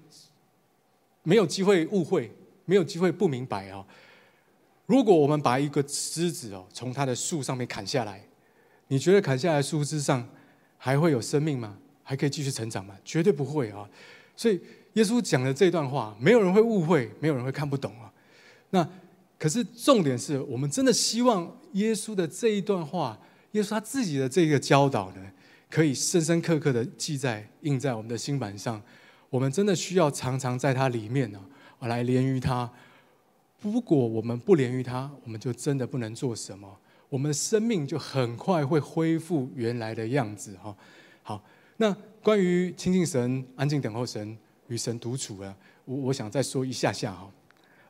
没有机会误会，没有机会不明白啊。如果我们把一个枝子哦从它的树上面砍下来，你觉得砍下来树枝上还会有生命吗？还可以继续成长吗？绝对不会啊！所以耶稣讲的这段话，没有人会误会，没有人会看不懂啊。那可是重点是我们真的希望耶稣的这一段话，耶稣他自己的这个教导呢，可以深深刻刻的记在印在我们的心板上。我们真的需要常常在它里面呢，来连于他。如果我们不连于他，我们就真的不能做什么。我们的生命就很快会恢复原来的样子哈。好。那关于亲近神、安静等候神、与神独处啊，我我想再说一下下哈，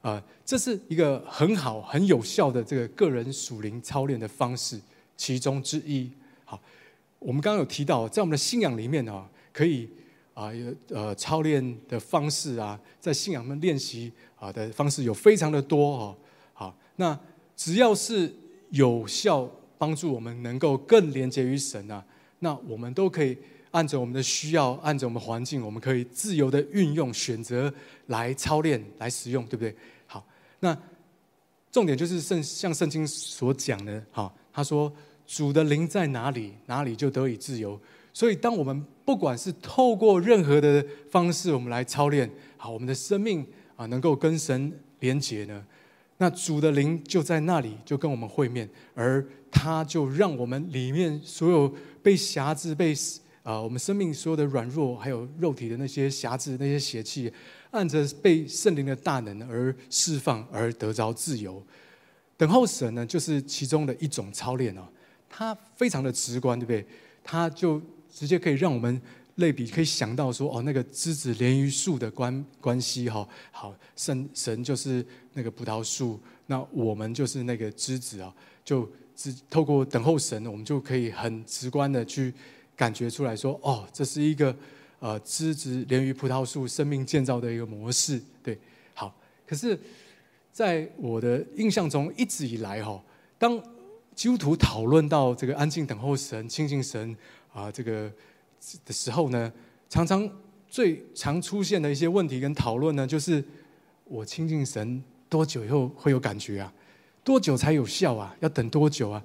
呃，这是一个很好、很有效的这个个人属灵操练的方式其中之一。好，我们刚刚有提到，在我们的信仰里面啊，可以啊有呃操练的方式啊，在信仰里面练习啊的方式有非常的多哦。好，那只要是有效帮助我们能够更连接于神啊，那我们都可以。按着我们的需要，按着我们环境，我们可以自由的运用、选择来操练、来使用，对不对？好，那重点就是圣像圣经所讲的，哈，他说主的灵在哪里，哪里就得以自由。所以，当我们不管是透过任何的方式，我们来操练，好，我们的生命啊，能够跟神连结呢，那主的灵就在那里，就跟我们会面，而他就让我们里面所有被辖制、被啊，我们生命所有的软弱，还有肉体的那些瑕疵、那些邪气，按着被圣灵的大能而释放，而得着自由。等候神呢，就是其中的一种操练哦。它非常的直观，对不对？它就直接可以让我们类比，可以想到说，哦，那个枝子连于树的关关系哈。好，神神就是那个葡萄树，那我们就是那个枝子啊。就只透过等候神，我们就可以很直观的去。感觉出来说，哦，这是一个呃枝子连于葡萄树生命建造的一个模式，对，好。可是，在我的印象中，一直以来哈，当基督徒讨论到这个安静等候神、亲近神啊这个的时候呢，常常最常出现的一些问题跟讨论呢，就是我亲近神多久以后会有感觉啊？多久才有效啊？要等多久啊？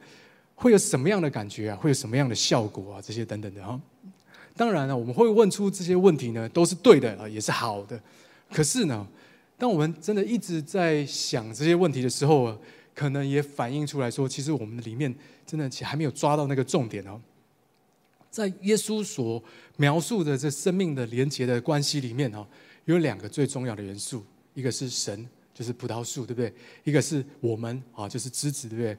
会有什么样的感觉啊？会有什么样的效果啊？这些等等的哈。当然了，我们会问出这些问题呢，都是对的啊，也是好的。可是呢，当我们真的一直在想这些问题的时候，可能也反映出来说，其实我们里面真的还没有抓到那个重点哦。在耶稣所描述的这生命的连结的关系里面哦，有两个最重要的元素，一个是神，就是葡萄树，对不对？一个是我们啊，就是枝子，对不对？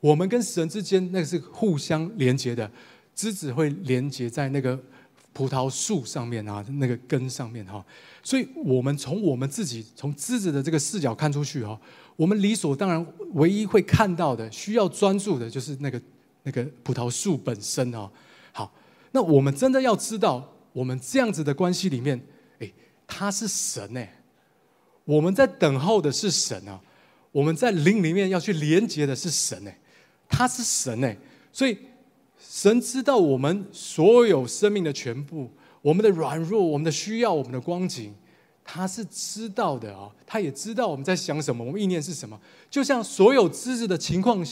我们跟神之间那个是互相连接的，枝子会连接在那个葡萄树上面啊，那个根上面哈。所以，我们从我们自己从枝子的这个视角看出去哈，我们理所当然唯一会看到的、需要专注的，就是那个那个葡萄树本身哈。好，那我们真的要知道，我们这样子的关系里面，哎，他是神哎，我们在等候的是神啊，我们在灵里面要去连接的是神哎。他是神哎，所以神知道我们所有生命的全部，我们的软弱，我们的需要，我们的光景，他是知道的啊。他也知道我们在想什么，我们意念是什么。就像所有枝子的情况，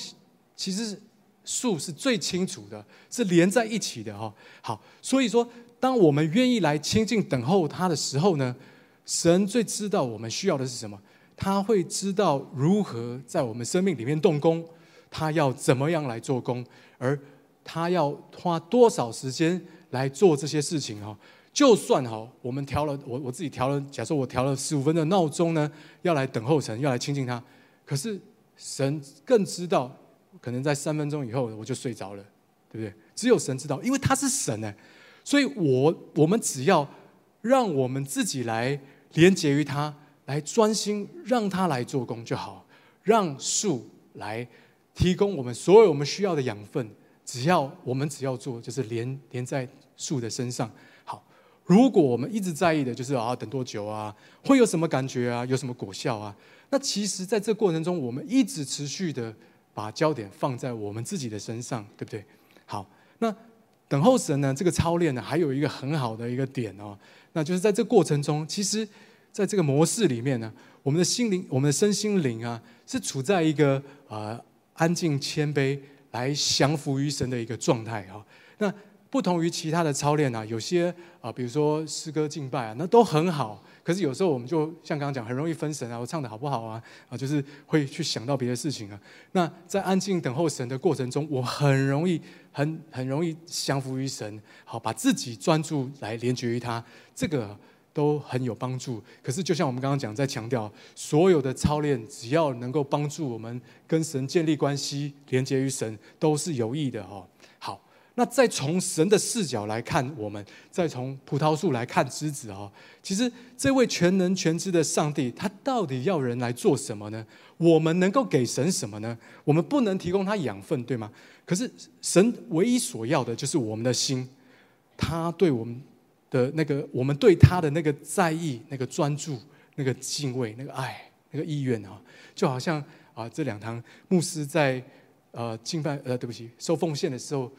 其实树是最清楚的，是连在一起的哈。好，所以说，当我们愿意来亲近等候他的时候呢，神最知道我们需要的是什么，他会知道如何在我们生命里面动工。他要怎么样来做工，而他要花多少时间来做这些事情哈？就算哈，我们调了我我自己调了，假设我调了十五分的闹钟呢，要来等候神，要来亲近他。可是神更知道，可能在三分钟以后我就睡着了，对不对？只有神知道，因为他是神呢。所以我我们只要让我们自己来连接于他，来专心让他来做工就好，让树来。提供我们所有我们需要的养分，只要我们只要做，就是连连在树的身上。好，如果我们一直在意的就是啊，等多久啊，会有什么感觉啊，有什么果效啊？那其实，在这过程中，我们一直持续的把焦点放在我们自己的身上，对不对？好，那等候神呢？这个操练呢，还有一个很好的一个点哦，那就是在这过程中，其实在这个模式里面呢，我们的心灵、我们的身心灵啊，是处在一个啊、安静谦卑来降服于神的一个状态哈。那不同于其他的操练啊，有些啊、比如说诗歌敬拜啊，那都很好。可是有时候我们就像刚刚讲，很容易分神啊，我唱的好不好啊？啊，就是会去想到别的事情啊。那在安静等候神的过程中，我很容易、很很容易降服于神，好，把自己专注来连接于他，这个都很有帮助。可是就像我们刚刚讲，在强调所有的操练，只要能够帮助我们跟神建立关系、连接于神，都是有益的哈。好那再从神的视角来看，我们再从葡萄树来看枝子哈，其实这位全能全知的上帝，他到底要人来做什么呢？我们能够给神什么呢？我们不能提供他养分，对吗？可是神唯一所要的就是我们的心，他对我们的那个，我们对他的那个在意、那个专注、那个敬畏、那个爱、那个意愿啊，就好像啊，这两堂牧师在呃敬拜呃，对不起，收奉献的时候。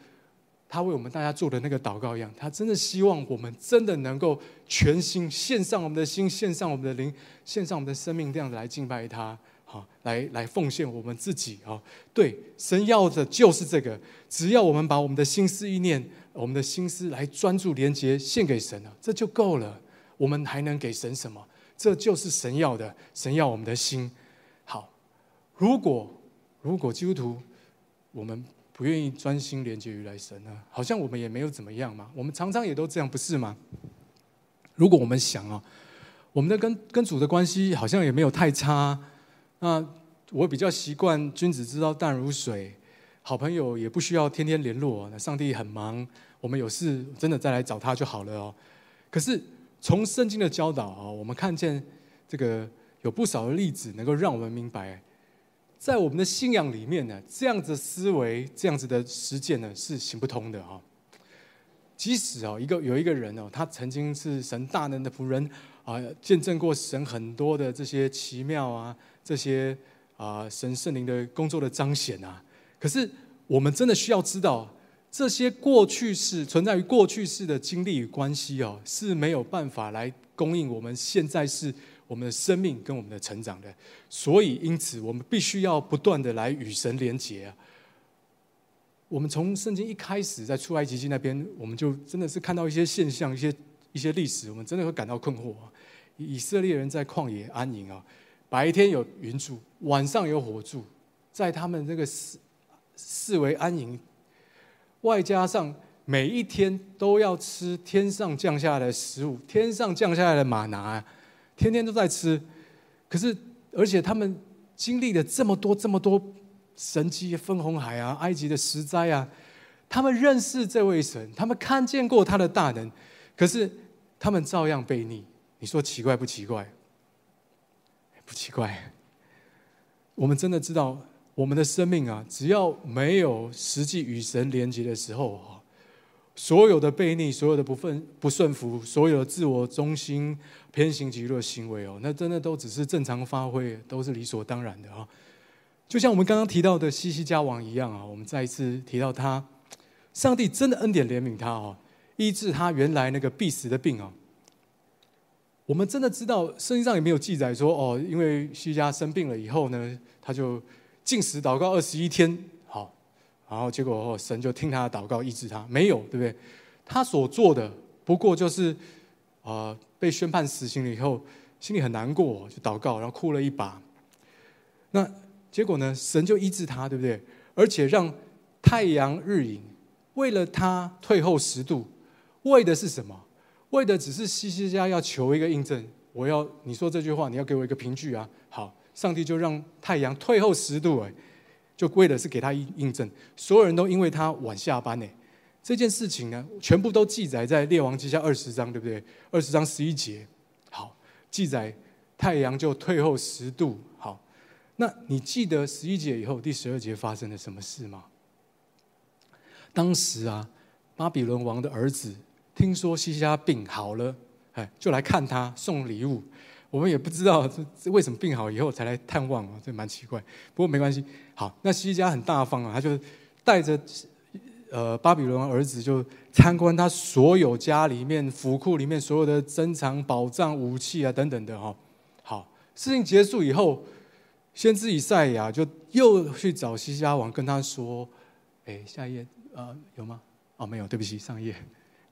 他为我们大家做的那个祷告一样，他真的希望我们真的能够全心献上我们的心，献上我们的灵，献上我们的生命，这样子来敬拜他，好，来来奉献我们自己啊！对，神要的就是这个，只要我们把我们的心思意念、我们的心思来专注连接，献给神了，这就够了。我们还能给神什么？这就是神要的，神要我们的心。好，如果如果基督徒，我们。不愿意专心连接于来神呢？好像我们也没有怎么样嘛。我们常常也都这样，不是吗？如果我们想啊，我们的跟跟主的关系好像也没有太差。那我比较习惯君子之道淡如水，好朋友也不需要天天联络。那上帝很忙，我们有事真的再来找他就好了哦。可是从圣经的教导啊，我们看见这个有不少的例子，能够让我们明白。在我们的信仰里面呢，这样子思维、这样子的实践呢，是行不通的哈。即使哦，一个有一个人哦，他曾经是神大能的仆人啊，见证过神很多的这些奇妙啊，这些啊神圣灵的工作的彰显啊。可是我们真的需要知道，这些过去式存在于过去式的经历与关系哦，是没有办法来供应我们现在是。我们的生命跟我们的成长的，所以因此我们必须要不断的来与神连结啊。我们从圣经一开始在出埃及记那边，我们就真的是看到一些现象、一些一些历史，我们真的会感到困惑。以色列人在旷野安营啊，白天有云柱，晚上有火柱，在他们这个四四围安营，外加上每一天都要吃天上降下来的食物，天上降下来的玛拿。天天都在吃，可是而且他们经历了这么多这么多神迹，分红海啊，埃及的十灾啊，他们认识这位神，他们看见过他的大能，可是他们照样被逆。你说奇怪不奇怪？不奇怪。我们真的知道，我们的生命啊，只要没有实际与神连接的时候啊，所有的悖逆，所有的不顺不顺服，所有的自我中心。偏行己路的行为哦，那真的都只是正常发挥，都是理所当然的啊。就像我们刚刚提到的西西家王一样啊，我们再一次提到他，上帝真的恩典怜悯他哦，医治他原来那个必死的病啊。我们真的知道圣经上也没有记载说哦，因为西家生病了以后呢，他就禁食祷告二十一天，好，然后结果神就听他的祷告医治他，没有，对不对？他所做的不过就是啊。被宣判死刑了以后，心里很难过，就祷告，然后哭了一把。那结果呢？神就医治他，对不对？而且让太阳日影为了他退后十度，为的是什么？为的只是西西家要求一个印证。我要你说这句话，你要给我一个凭据啊！好，上帝就让太阳退后十度，哎，就为的是给他印印证。所有人都因为他晚下班，呢。这件事情呢，全部都记载在《列王记下》二十章，对不对？二十章十一节，好，记载太阳就退后十度。好，那你记得十一节以后第十二节发生了什么事吗？当时啊，巴比伦王的儿子听说西西家病好了，哎，就来看他送礼物。我们也不知道这为什么病好以后才来探望啊，这蛮奇怪。不过没关系，好，那西西家很大方啊，他就带着呃巴比伦儿子就参观他所有家里面府库里面所有的珍藏宝藏武器啊等等的哈。好，事情结束以后，先知以赛亚就又去找西西家王，跟他说：“哎，下一页呃有吗？哦，没有，对不起，上一页。”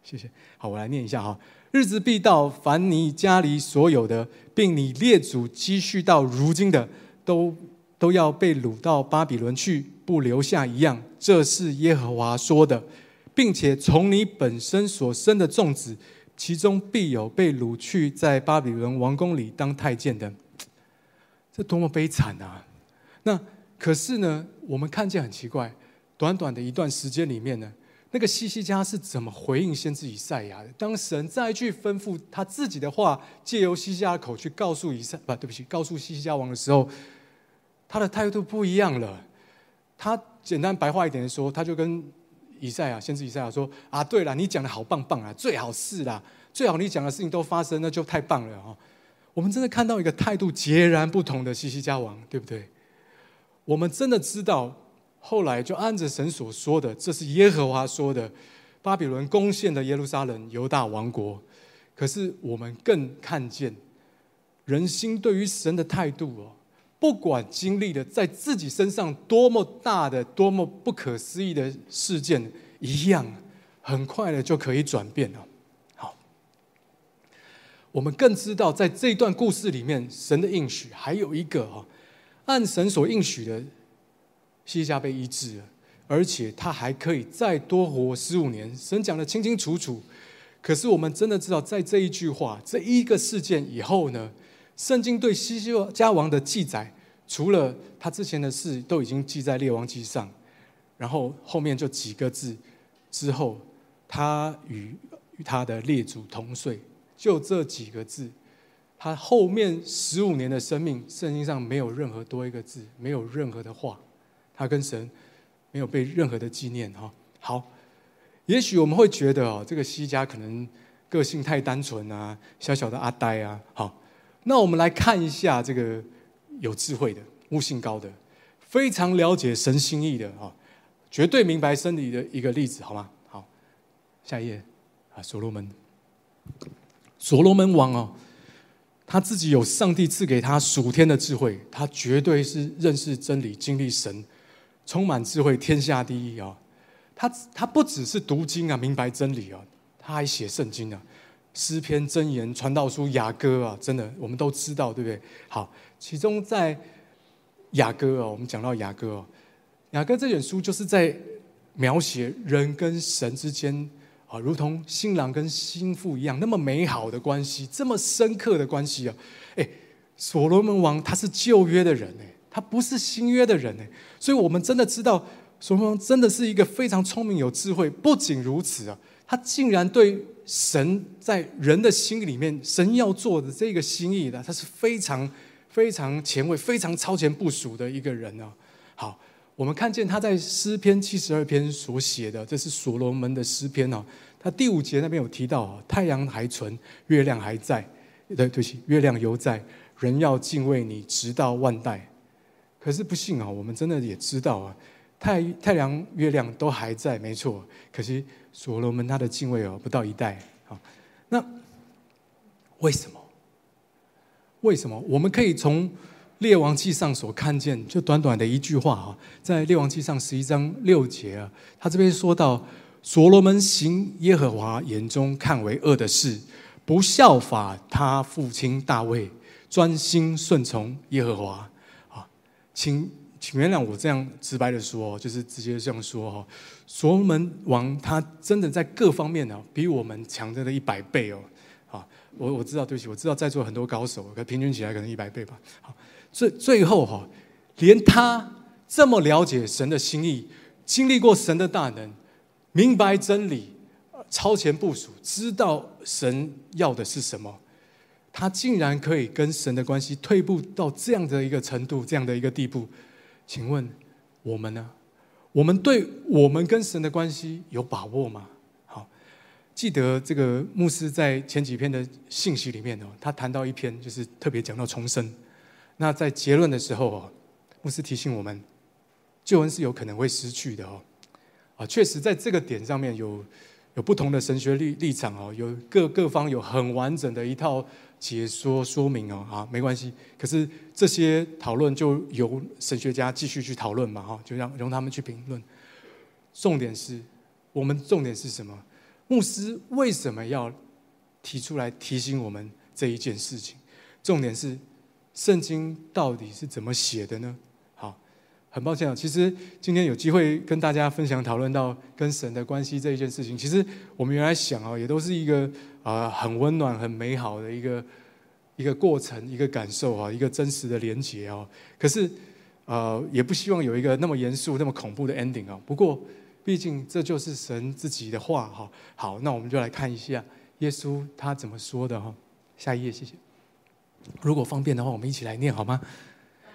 谢谢。好，我来念一下哈。日子必到，凡你家里所有的，并你列祖积蓄到如今的，都都要被掳到巴比伦去，不留下一样。这是耶和华说的，并且从你本身所生的众子，其中必有被掳去在巴比伦王宫里当太监的。这多么悲惨啊！那可是呢，我们看见很奇怪，短短的一段时间里面呢。那个西西家是怎么回应先知以赛亚的？当神再去吩咐他自己的话，借由西西家口去告诉以赛，不，对不起，告诉西西家王的时候，他的态度不一样了。他简单白话一点的说，他就跟以赛亚，先知以赛亚说：“啊，对了，你讲的好棒棒啊，最好是啦，最好你讲的事情都发生，那就太棒了哈。”我们真的看到一个态度截然不同的西西家王，对不对？我们真的知道。后来就按着神所说的，这是耶和华说的，巴比伦攻陷的耶路撒冷，犹大王国。可是我们更看见人心对于神的态度哦，不管经历了在自己身上多么大的、多么不可思议的事件，一样很快的就可以转变了。好，我们更知道在这段故事里面，神的应许还有一个哦，按神所应许的。西西家被医治了，而且他还可以再多活十五年。神讲得清清楚楚。可是我们真的知道，在这一句话、这一个事件以后呢，圣经对西西家王的记载，除了他之前的事都已经记在列王记上，然后后面就几个字之后，他与与他的列祖同睡，就这几个字。他后面十五年的生命，圣经上没有任何多一个字，没有任何的话。他跟神没有被任何的纪念哈。好，也许我们会觉得哦，这个西家可能个性太单纯啊，小小的阿呆啊。好，那我们来看一下这个有智慧的、悟性高的、非常了解神心意的啊，绝对明白真理的一个例子，好吗？好，下一页啊，所罗门，所罗门王哦。他自己有上帝赐给他属天的智慧，他绝对是认识真理、经历神。充满智慧，天下第一啊！他他不只是读经啊，明白真理啊，他还写圣经啊，诗篇、箴言、传道书、雅歌啊，真的我们都知道，对不对？好，其中在雅歌啊，我们讲到雅歌哦，雅歌这本书就是在描写人跟神之间啊，如同新郎跟新妇一样，那么美好的关系，这么深刻的关系啊！哎，所罗门王他是旧约的人哎。他不是新约的人呢，所以我们真的知道，所罗门真的是一个非常聪明、有智慧。不仅如此啊，他竟然对神在人的心里面，神要做的这个心意的，他是非常非常前卫、非常超前部署的一个人呢。好，我们看见他在诗篇七十二篇所写的，这是所罗门的诗篇哦。他第五节那边有提到，太阳还存，月亮还在，对，对不起，月亮犹在，人要敬畏你，直到万代。可是不幸啊，我们真的也知道啊，太太阳、月亮都还在，没错。可惜所罗门他的敬畏哦，不到一代啊。那为什么？为什么？我们可以从列王记上所看见，就短短的一句话啊，在列王记上十一章六节啊，他这边说到，所罗门行耶和华眼中看为恶的事，不效法他父亲大卫，专心顺从耶和华。请请原谅我这样直白的说，就是直接这样说哈。所罗门王他真的在各方面呢，比我们强的了一百倍哦。好，我我知道，对不起，我知道在座很多高手，可平均起来可能一百倍吧。好，最最后哈，连他这么了解神的心意，经历过神的大能，明白真理，超前部署，知道神要的是什么。他竟然可以跟神的关系退步到这样的一个程度，这样的一个地步，请问我们呢？我们对我们跟神的关系有把握吗？好，记得这个牧师在前几篇的信息里面哦，他谈到一篇就是特别讲到重生。那在结论的时候哦，牧师提醒我们，救恩是有可能会失去的哦。啊，确实在这个点上面有有不同的神学立立场哦，有各各方有很完整的一套解说说明哦。啊，没关系，可是这些讨论就由神学家继续去讨论嘛，哈，就让容他们去评论。重点是我们重点是什么？牧师为什么要提出来提醒我们这一件事情？重点是圣经到底是怎么写的呢？很抱歉啊，其实今天有机会跟大家分享讨论到跟神的关系这一件事情，其实我们原来想啊，也都是一个啊很温暖、很美好的一个一个过程、一个感受啊，一个真实的连结啊。可是呃，也不希望有一个那么严肃、那么恐怖的 ending 啊。不过，毕竟这就是神自己的话哈。好，那我们就来看一下耶稣他怎么说的哈。下一页，谢谢。如果方便的话，我们一起来念好吗？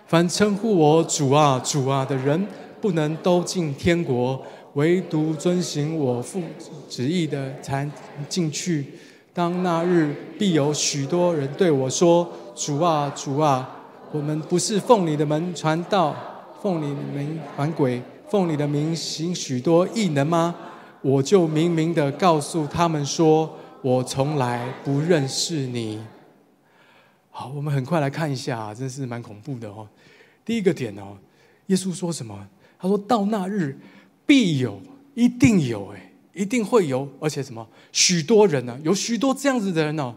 凡称呼我主啊、主啊的人，不能都进天国，唯独遵行我父旨意的才进去。当那日，必有许多人对我说：“主啊、主啊，我们不是奉你的名传道，奉你的名赶鬼，奉你的名行许多异能吗？”我就明明的告诉他们说：“我从来不认识你。”好，我们很快来看一下，真是蛮恐怖的哦。第一个点哦，耶稣说什么？他说到那日必有，一定有，哎，一定会有，而且什么？许多人呢？有许多这样子的人哦，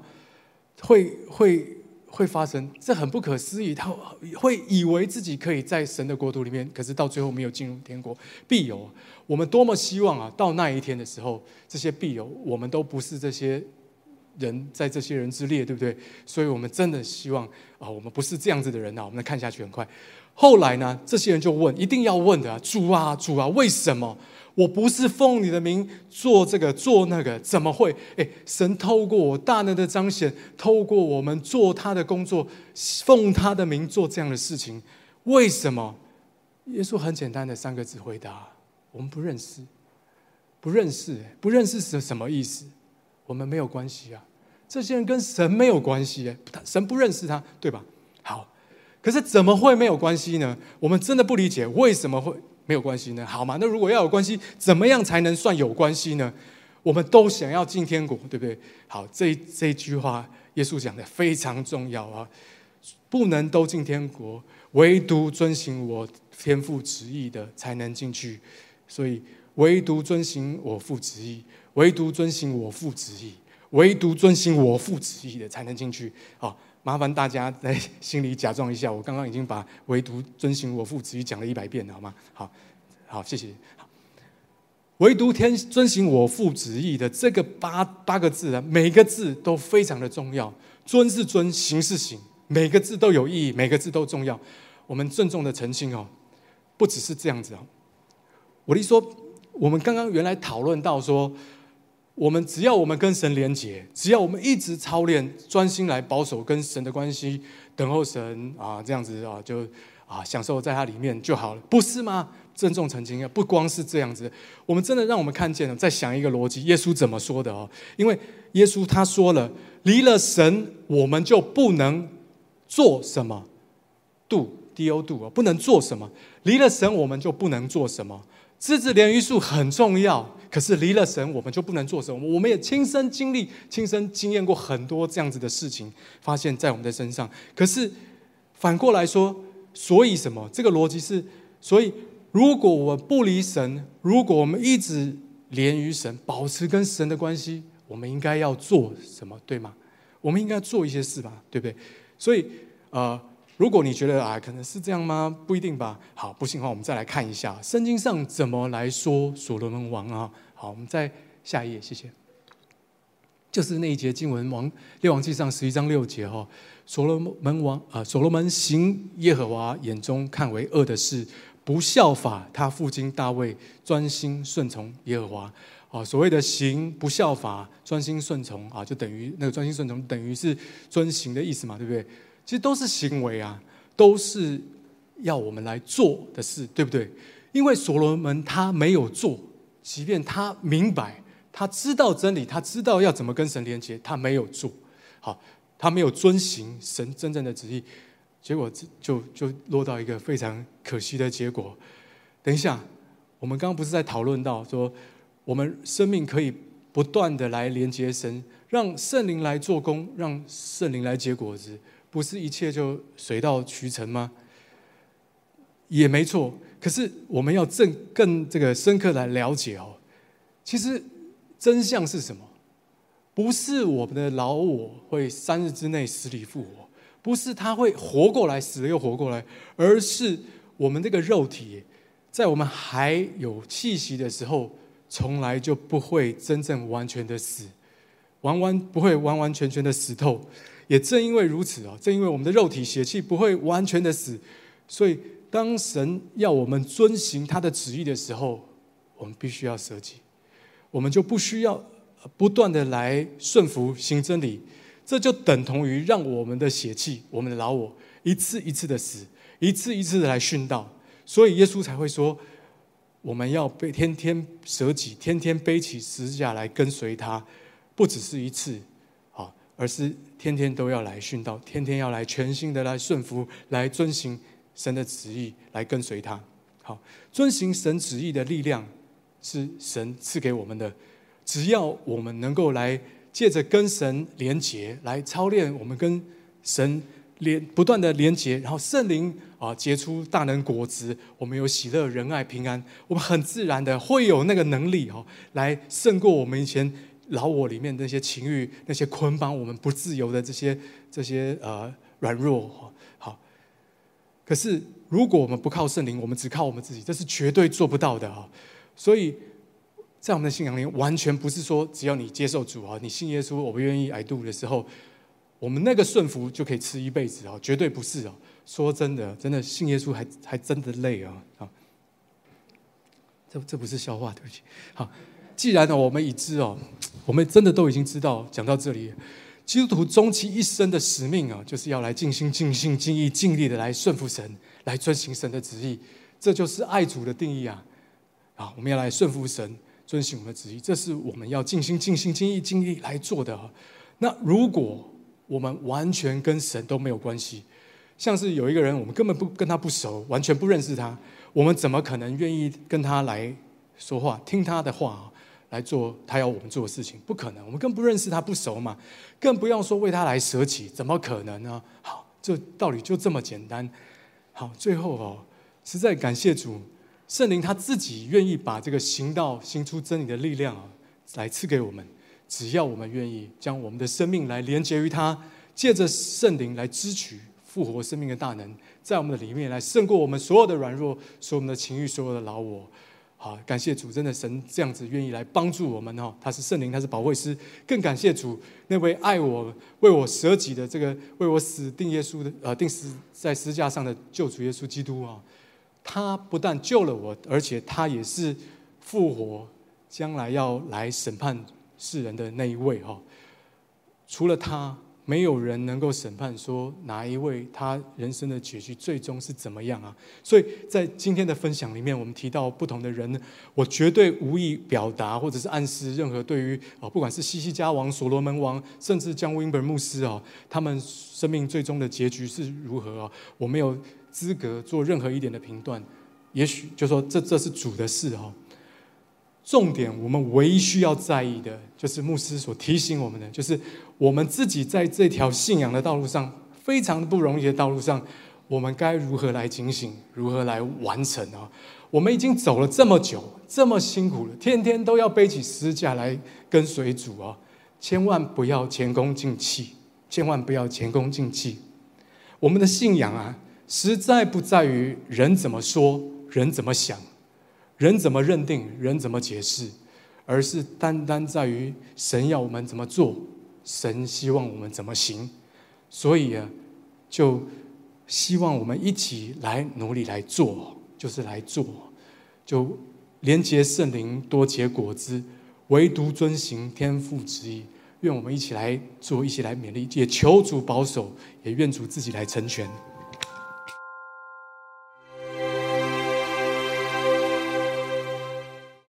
会会会发生，这很不可思议。他会以为自己可以在神的国度里面，可是到最后没有进入天国。必有，我们多么希望啊！到那一天的时候，这些必有，我们都不是这些。人在这些人之列，对不对？所以我们真的希望啊，我们不是这样子的人呐。我们能看下去，很快。后来呢，这些人就问，一定要问的啊，主啊，主啊，为什么我不是奉你的名做这个做那个？怎么会？哎，神透过我大能的彰显，透过我们做他的工作，奉他的名做这样的事情，为什么？耶稣很简单的三个字回答：我们不认识，不认识，不认识是什么意思？我们没有关系啊。这些人跟神没有关系，神不认识他，对吧？好，可是怎么会没有关系呢？我们真的不理解为什么会没有关系呢？好嘛，那如果要有关系，怎么样才能算有关系呢？我们都想要进天国，对不对？好，这这句话，耶稣讲的非常重要啊，不能都进天国，唯独遵行我天父旨意的才能进去。所以，唯独遵行我父旨意，唯独遵行我父旨意。唯独遵行我父旨意的才能进去。好，麻烦大家在心里假装一下，我刚刚已经把唯独遵行我父旨意讲了一百遍了，好吗？好，好，谢谢。唯独天遵行我父旨意的这个八八个字啊，每个字都非常的重要。遵是遵，行是行，每个字都有意义，每个字都重要。我们郑重的澄清哦，不只是这样子哦。我的意思说，我们刚刚原来讨论到说。我们只要我们跟神连结，只要我们一直操练，专心来保守跟神的关系，等候神啊，这样子啊，就啊享受在他里面就好了，不是吗？郑重澄清啊，不光是这样子，我们真的让我们看见了，再想一个逻辑，耶稣怎么说的哦？因为耶稣他说了，离了神，我们就不能做什么，do d o do 啊，不能做什么，离了神，我们就不能做什么。枝子连于树很重要，可是离了神，我们就不能做什么。我们也亲身经历、亲身经验过很多这样子的事情，发现在我们的身上。可是反过来说，所以什么？这个逻辑是：所以如果我不离神，如果我们一直连于神，保持跟神的关系，我们应该要做什么？对吗？我们应该做一些事吧，对不对？所以，呃。如果你觉得啊，可能是这样吗？不一定吧。好，不信的话，我们再来看一下圣经上怎么来说所罗门王啊。好，我们再下一页，谢谢。就是那一节经文，王列王记上十一章六节哈。所罗门王啊，所罗门行耶和华眼中看为恶的事，不效法他父亲大卫，专心顺从耶和华。啊，所谓的行不效法，专心顺从啊，就等于那个专心顺从，等于是遵行的意思嘛，对不对？其实都是行为啊，都是要我们来做的事，对不对？因为所罗门他没有做，即便他明白，他知道真理，他知道要怎么跟神连接，他没有做好，他没有遵行神真正的旨意，结果就就落到一个非常可惜的结果。等一下，我们刚刚不是在讨论到说，我们生命可以不断的来连接神，让圣灵来做工，让圣灵来结果子，不是一切就水到渠成吗？也没错，可是我们要更更这个深刻来了解哦。其实真相是什么？不是我们的老我会三日之内死里复活，不是他会活过来，死了又活过来，而是我们这个肉体，在我们还有气息的时候，从来就不会真正完全的死，完完不会完完全全的死透。也正因为如此哦，正因为我们的肉体血气不会完全的死，所以。当神要我们遵行他的旨意的时候，我们必须要舍己，我们就不需要不断的来顺服行真理，这就等同于让我们的血气、我们的老我一次一次的死，一次一次的来殉道。所以耶稣才会说，我们要背天天舍己，天天背起十字架来跟随他，不只是一次，而是天天都要来训道，天天要来全心的来顺服，来遵行。神的旨意来跟随他，好，遵行神旨意的力量是神赐给我们的。只要我们能够来借着跟神连结，来操练我们跟神连不断的连结，然后圣灵啊结出大能果子，我们有喜乐、仁爱、平安，我们很自然的会有那个能力哈，来胜过我们以前老我里面那些情欲、那些捆绑我们不自由的这些这些呃软弱。好可是，如果我们不靠圣灵，我们只靠我们自己，这是绝对做不到的啊！所以在我们的信仰里，完全不是说只要你接受主啊，你信耶稣，我不愿意挨度的时候，我们那个顺服就可以吃一辈子啊！绝对不是啊！说真的，真的信耶稣还还真的累啊！啊，这这不是笑话，对不起。好，既然呢，我们已知哦，我们真的都已经知道，讲到这里。基督徒终其一生的使命啊，就是要来尽心、尽性、尽意、尽力的来顺服神，来遵行神的旨意。这就是爱主的定义啊！啊，我们要来顺服神，遵行我们的旨意，这是我们要尽心、尽性、尽意、尽力来做的。那如果我们完全跟神都没有关系，像是有一个人，我们根本不跟他不熟，完全不认识他，我们怎么可能愿意跟他来说话、听他的话？来做他要我们做的事情，不可能。我们更不认识他，不熟嘛，更不要说为他来舍己，怎么可能呢？好，这道理就这么简单。好，最后哦，实在感谢主，圣灵他自己愿意把这个行道、行出真理的力量啊，来赐给我们。只要我们愿意将我们的生命来连接于他，借着圣灵来支取复活生命的大能，在我们的里面来胜过我们所有的软弱，所有我们的情欲，所有的老我。好，感谢主，真的神这样子愿意来帮助我们哈，他是圣灵，他是保惠师，更感谢主那位爱我、为我舍己的这个为我死定耶稣的呃定死在十字架上的救主耶稣基督啊，他不但救了我，而且他也是复活，将来要来审判世人的那一位哈，除了他。没有人能够审判说哪一位他人生的结局最终是怎么样啊？所以在今天的分享里面，我们提到不同的人，我绝对无意表达或者是暗示任何对于啊，不管是西西家王、所罗门王，甚至江温伯牧师啊，他们生命最终的结局是如何啊？我没有资格做任何一点的评断。也许就说这这是主的事哈。重点，我们唯一需要在意的，就是牧师所提醒我们的，就是我们自己在这条信仰的道路上，非常不容易的道路上，我们该如何来警醒，如何来完成啊？我们已经走了这么久，这么辛苦了，天天都要背起十字架来跟随主啊！千万不要前功尽弃，千万不要前功尽弃。我们的信仰啊，实在不在于人怎么说，人怎么想。人怎么认定，人怎么解释，而是单单在于神要我们怎么做，神希望我们怎么行。所以啊，就希望我们一起来努力来做，就是来做，就连结圣灵，多结果子，唯独遵行天父旨意。愿我们一起来做，一起来勉励，也求主保守，也愿主自己来成全。